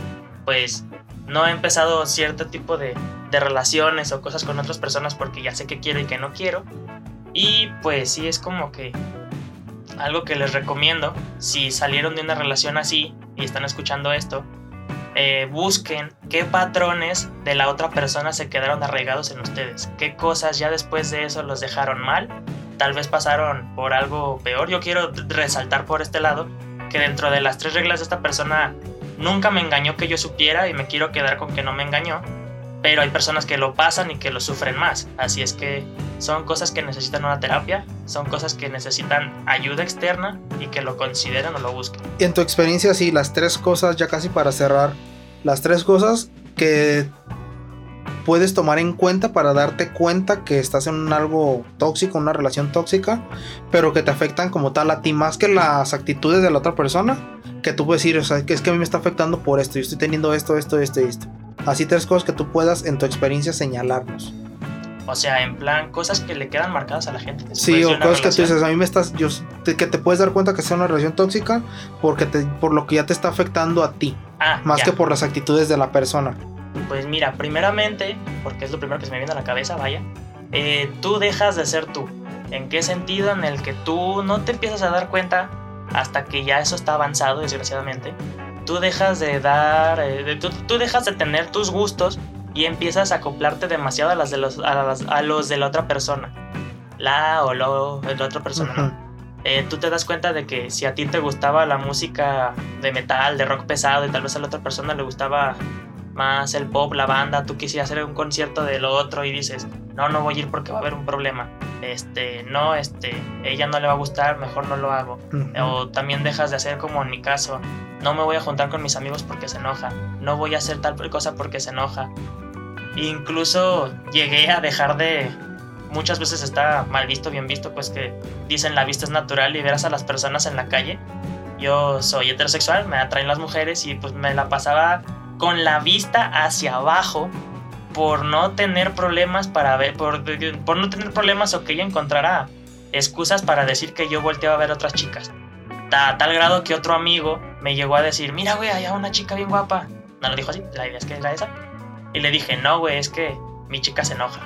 pues, no he empezado cierto tipo de, de relaciones o cosas con otras personas porque ya sé que quiero y que no quiero. Y pues sí, es como que algo que les recomiendo, si salieron de una relación así y están escuchando esto, eh, busquen qué patrones de la otra persona se quedaron arraigados en ustedes, qué cosas ya después de eso los dejaron mal, tal vez pasaron por algo peor. Yo quiero resaltar por este lado que dentro de las tres reglas de esta persona nunca me engañó que yo supiera y me quiero quedar con que no me engañó, pero hay personas que lo pasan y que lo sufren más, así es que son cosas que necesitan una terapia, son cosas que necesitan ayuda externa y que lo consideren o lo busquen. En tu experiencia, sí, las tres cosas, ya casi para cerrar, las tres cosas que puedes tomar en cuenta para darte cuenta que estás en algo tóxico, una relación tóxica, pero que te afectan como tal a ti más que las actitudes de la otra persona, que tú puedes decir, o sea, que es que a mí me está afectando por esto, yo estoy teniendo esto, esto, esto esto. Así tres cosas que tú puedas en tu experiencia señalarnos. O sea, en plan, cosas que le quedan marcadas a la gente. Sí, o cosas que tú dices, a mí me estás, yo, que te puedes dar cuenta que sea una relación tóxica porque te, por lo que ya te está afectando a ti. Ah, más que por las actitudes de la persona. Pues mira, primeramente, porque es lo primero que se me viene a la cabeza, vaya, eh, tú dejas de ser tú. ¿En qué sentido? En el que tú no te empiezas a dar cuenta hasta que ya eso está avanzado, desgraciadamente. Tú dejas de dar, eh, tú, tú dejas de tener tus gustos y empiezas a acoplarte demasiado a, las de los, a, los de la otra persona. La o lo de la otra persona, eh, tú te das cuenta de que si a ti te gustaba la música de metal, de rock pesado, y tal vez a la otra persona le gustaba más el pop, la banda, tú quisieras hacer un concierto de lo otro y dices, no, no voy a ir porque va a haber un problema. Este, no, este, ella no le va a gustar, mejor no lo hago. O también dejas de hacer como en mi caso, no me voy a juntar con mis amigos porque se enoja, no voy a hacer tal cosa porque se enoja. Incluso llegué a dejar de... Muchas veces está mal visto, bien visto, pues que dicen la vista es natural y verás a las personas en la calle. Yo soy heterosexual, me atraen las mujeres y pues me la pasaba con la vista hacia abajo por no tener problemas para ver, por, no tener problemas o que ella encontrara excusas para decir que yo volteaba a ver otras chicas. A tal grado que otro amigo me llegó a decir, mira güey, hay una chica bien guapa. No lo dijo así, la idea es que era esa. Y le dije, no, güey, es que mi chica se enoja.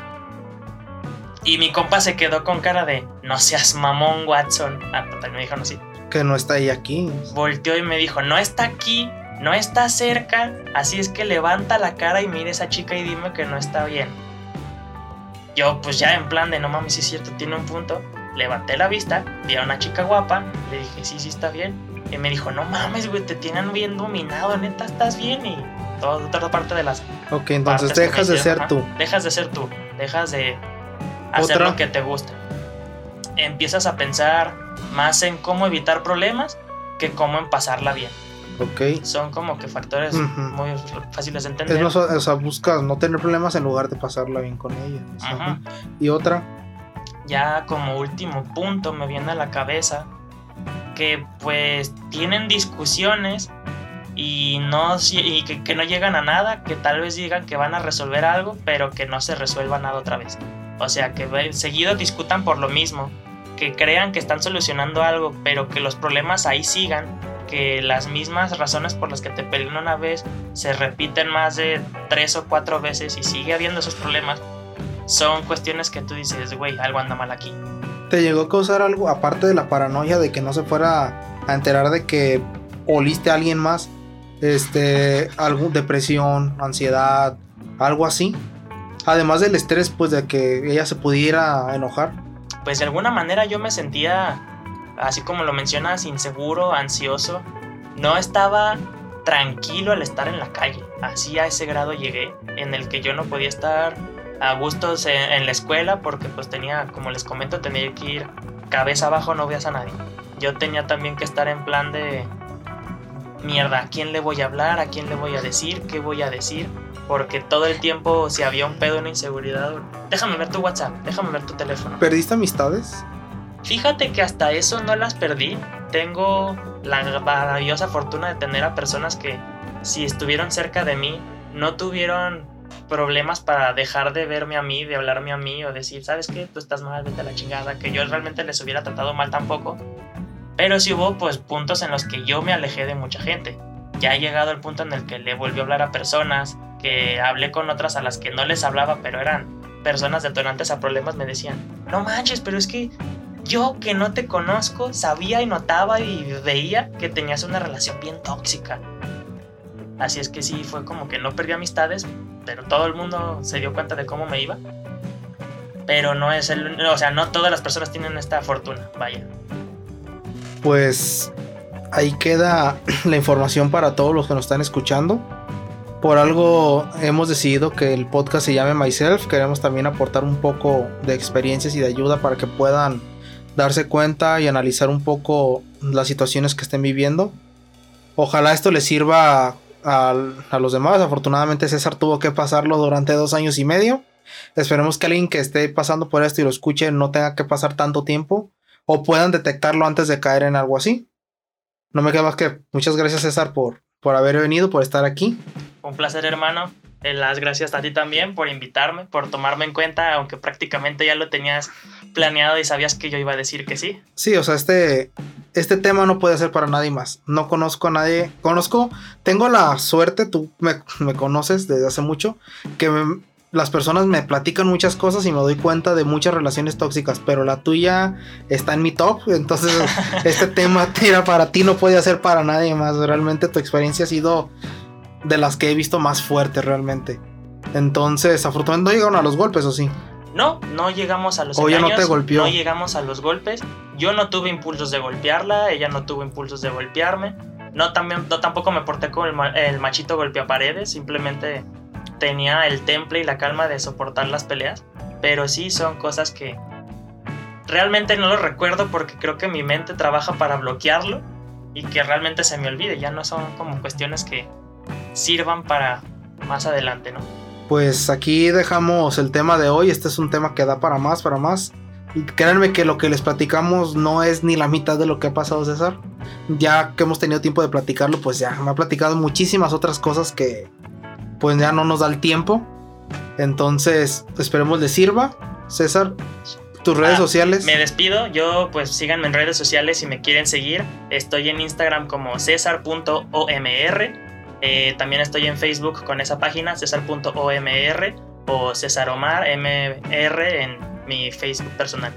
Y mi compa se quedó con cara de, no seas mamón, Watson. Ah, total, me dijo no, sí. Que no está ahí aquí. Volteó y me dijo, no está aquí, no está cerca, así es que levanta la cara y mire a esa chica y dime que no está bien. Yo, pues ya en plan de, no mames, si es cierto, tiene un punto. Levanté la vista, vi a una chica guapa, le dije, sí, sí está bien. Y me dijo, no mames, güey, te tienen bien dominado, neta, estás bien. Y toda parte de las. Ok, entonces dejas de ser tú. Dejas de ser tú, dejas de hacer lo que te gusta. Empiezas a pensar más en cómo evitar problemas que cómo en pasarla bien. Ok. Son como que factores muy fáciles de entender. o sea, buscas no tener problemas en lugar de pasarla bien con ella. Y otra. Ya como último punto me viene a la cabeza que pues tienen discusiones y, no, y que, no llegan a nada, que tal vez digan que van a resolver algo, pero que no se resuelva nada otra vez. O sea, que seguido discutan por lo mismo, que crean que están solucionando algo, pero que los problemas ahí sigan, que las mismas razones por las que te pelean una vez se repiten más de tres o cuatro veces y sigue habiendo esos problemas, son cuestiones que tú dices, güey, algo anda mal aquí. ¿Te llegó a causar algo, aparte de la paranoia de que no se fuera a enterar de que oliste a alguien más? este, algo, depresión, ansiedad, algo así. Además del estrés, pues de que ella se pudiera enojar. Pues de alguna manera yo me sentía, así como lo mencionas, inseguro, ansioso. No estaba tranquilo al estar en la calle. Así a ese grado llegué, en el que yo no podía estar a gustos en, la escuela porque pues tenía, como les comento, tenía que ir cabeza abajo, no veas a nadie. Yo tenía también que estar en plan de mierda, ¿a quién le voy a hablar? ¿A quién le voy a decir? ¿Qué voy a decir? Porque todo el tiempo, si había un pedo, una inseguridad, déjame ver tu WhatsApp, déjame ver tu teléfono. ¿Perdiste amistades? Fíjate que hasta eso no las perdí. Tengo la maravillosa fortuna de tener a personas que, si estuvieron cerca de mí, no tuvieron problemas para dejar de verme a mí, de hablarme a mí o decir, ¿sabes qué? Tú estás mal, vete a la chingada. Que yo realmente les hubiera tratado mal tampoco. Pero sí hubo pues puntos en los que yo me alejé de mucha gente. Ya ha llegado el punto en el que le volví a hablar a personas, que hablé con otras a las que no les hablaba, pero eran personas detonantes a problemas, me decían, no manches, pero es que yo que no te conozco sabía y notaba y veía que tenías una relación bien tóxica. Así es que sí, fue como que no perdí amistades, pero todo el mundo se dio cuenta de cómo me iba. Pero no es el... O sea, no todas las personas tienen esta fortuna, vaya pues ahí queda la información para todos los que nos están escuchando. Por algo hemos decidido que el podcast se llame Myself. Queremos también aportar un poco de experiencias y de ayuda para que puedan darse cuenta y analizar un poco las situaciones que estén viviendo. Ojalá esto les sirva a, a, los demás. Afortunadamente César tuvo que pasarlo durante dos años y medio. Esperemos que alguien que esté pasando por esto y lo escuche no tenga que pasar tanto tiempo o puedan detectarlo antes de caer en algo así. No me queda más que muchas gracias César por, por haber venido, por estar aquí. Un placer hermano. Las gracias a ti también por invitarme, por tomarme en cuenta, aunque prácticamente ya lo tenías planeado y sabías que yo iba a decir que sí. Sí, o sea, este, este tema no puede ser para nadie más. No conozco a nadie. Conozco, tengo la suerte, tú me, me conoces desde hace mucho, que las personas me platican muchas cosas y me doy cuenta de muchas relaciones tóxicas, pero la tuya está en mi top, entonces este tema tira para ti, no puede ser para nadie más. Realmente tu experiencia ha sido de las que he visto más fuerte realmente. Entonces, afortunadamente no llegaron a los golpes, ¿o sí? No, no llegamos a los o no te golpeó. No llegamos a los golpes. Yo no tuve impulsos de golpearla, ella no tuvo impulsos de golpearme. No, también, no tampoco me porté el, el machito golpea paredes, simplemente tenía el temple y la calma de soportar las peleas, pero sí son cosas que realmente no lo recuerdo porque creo que mi mente trabaja para bloquearlo y que realmente se me olvide, ya no son como cuestiones que sirvan para más adelante, ¿no? Pues aquí dejamos el tema de hoy, este es un tema que da para más, para más. Créanme que lo que les platicamos no es ni la mitad de lo que ha pasado César. Ya que hemos tenido tiempo de platicarlo, pues ya me ha platicado muchísimas otras cosas que, pues ya no nos da el tiempo. Entonces, esperemos les sirva. César, tus redes ah, sociales. Me despido. Yo, pues síganme en redes sociales si me quieren seguir. Estoy en Instagram como cesar.omr. Eh, también estoy en Facebook con esa página, cesar.omr o César Omar MR en mi Facebook personal.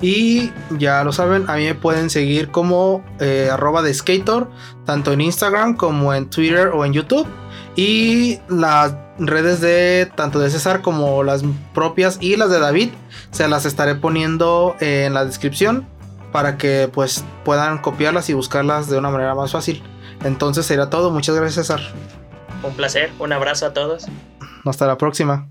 Y ya lo saben, a mí me pueden seguir como eh, arroba de skater, tanto en Instagram como en Twitter o en YouTube. Y las redes de tanto de César como las propias y las de David se las estaré poniendo en la descripción para que pues puedan copiarlas y buscarlas de una manera más fácil. Entonces será todo. Muchas gracias César. Un placer. Un abrazo a todos. Hasta la próxima.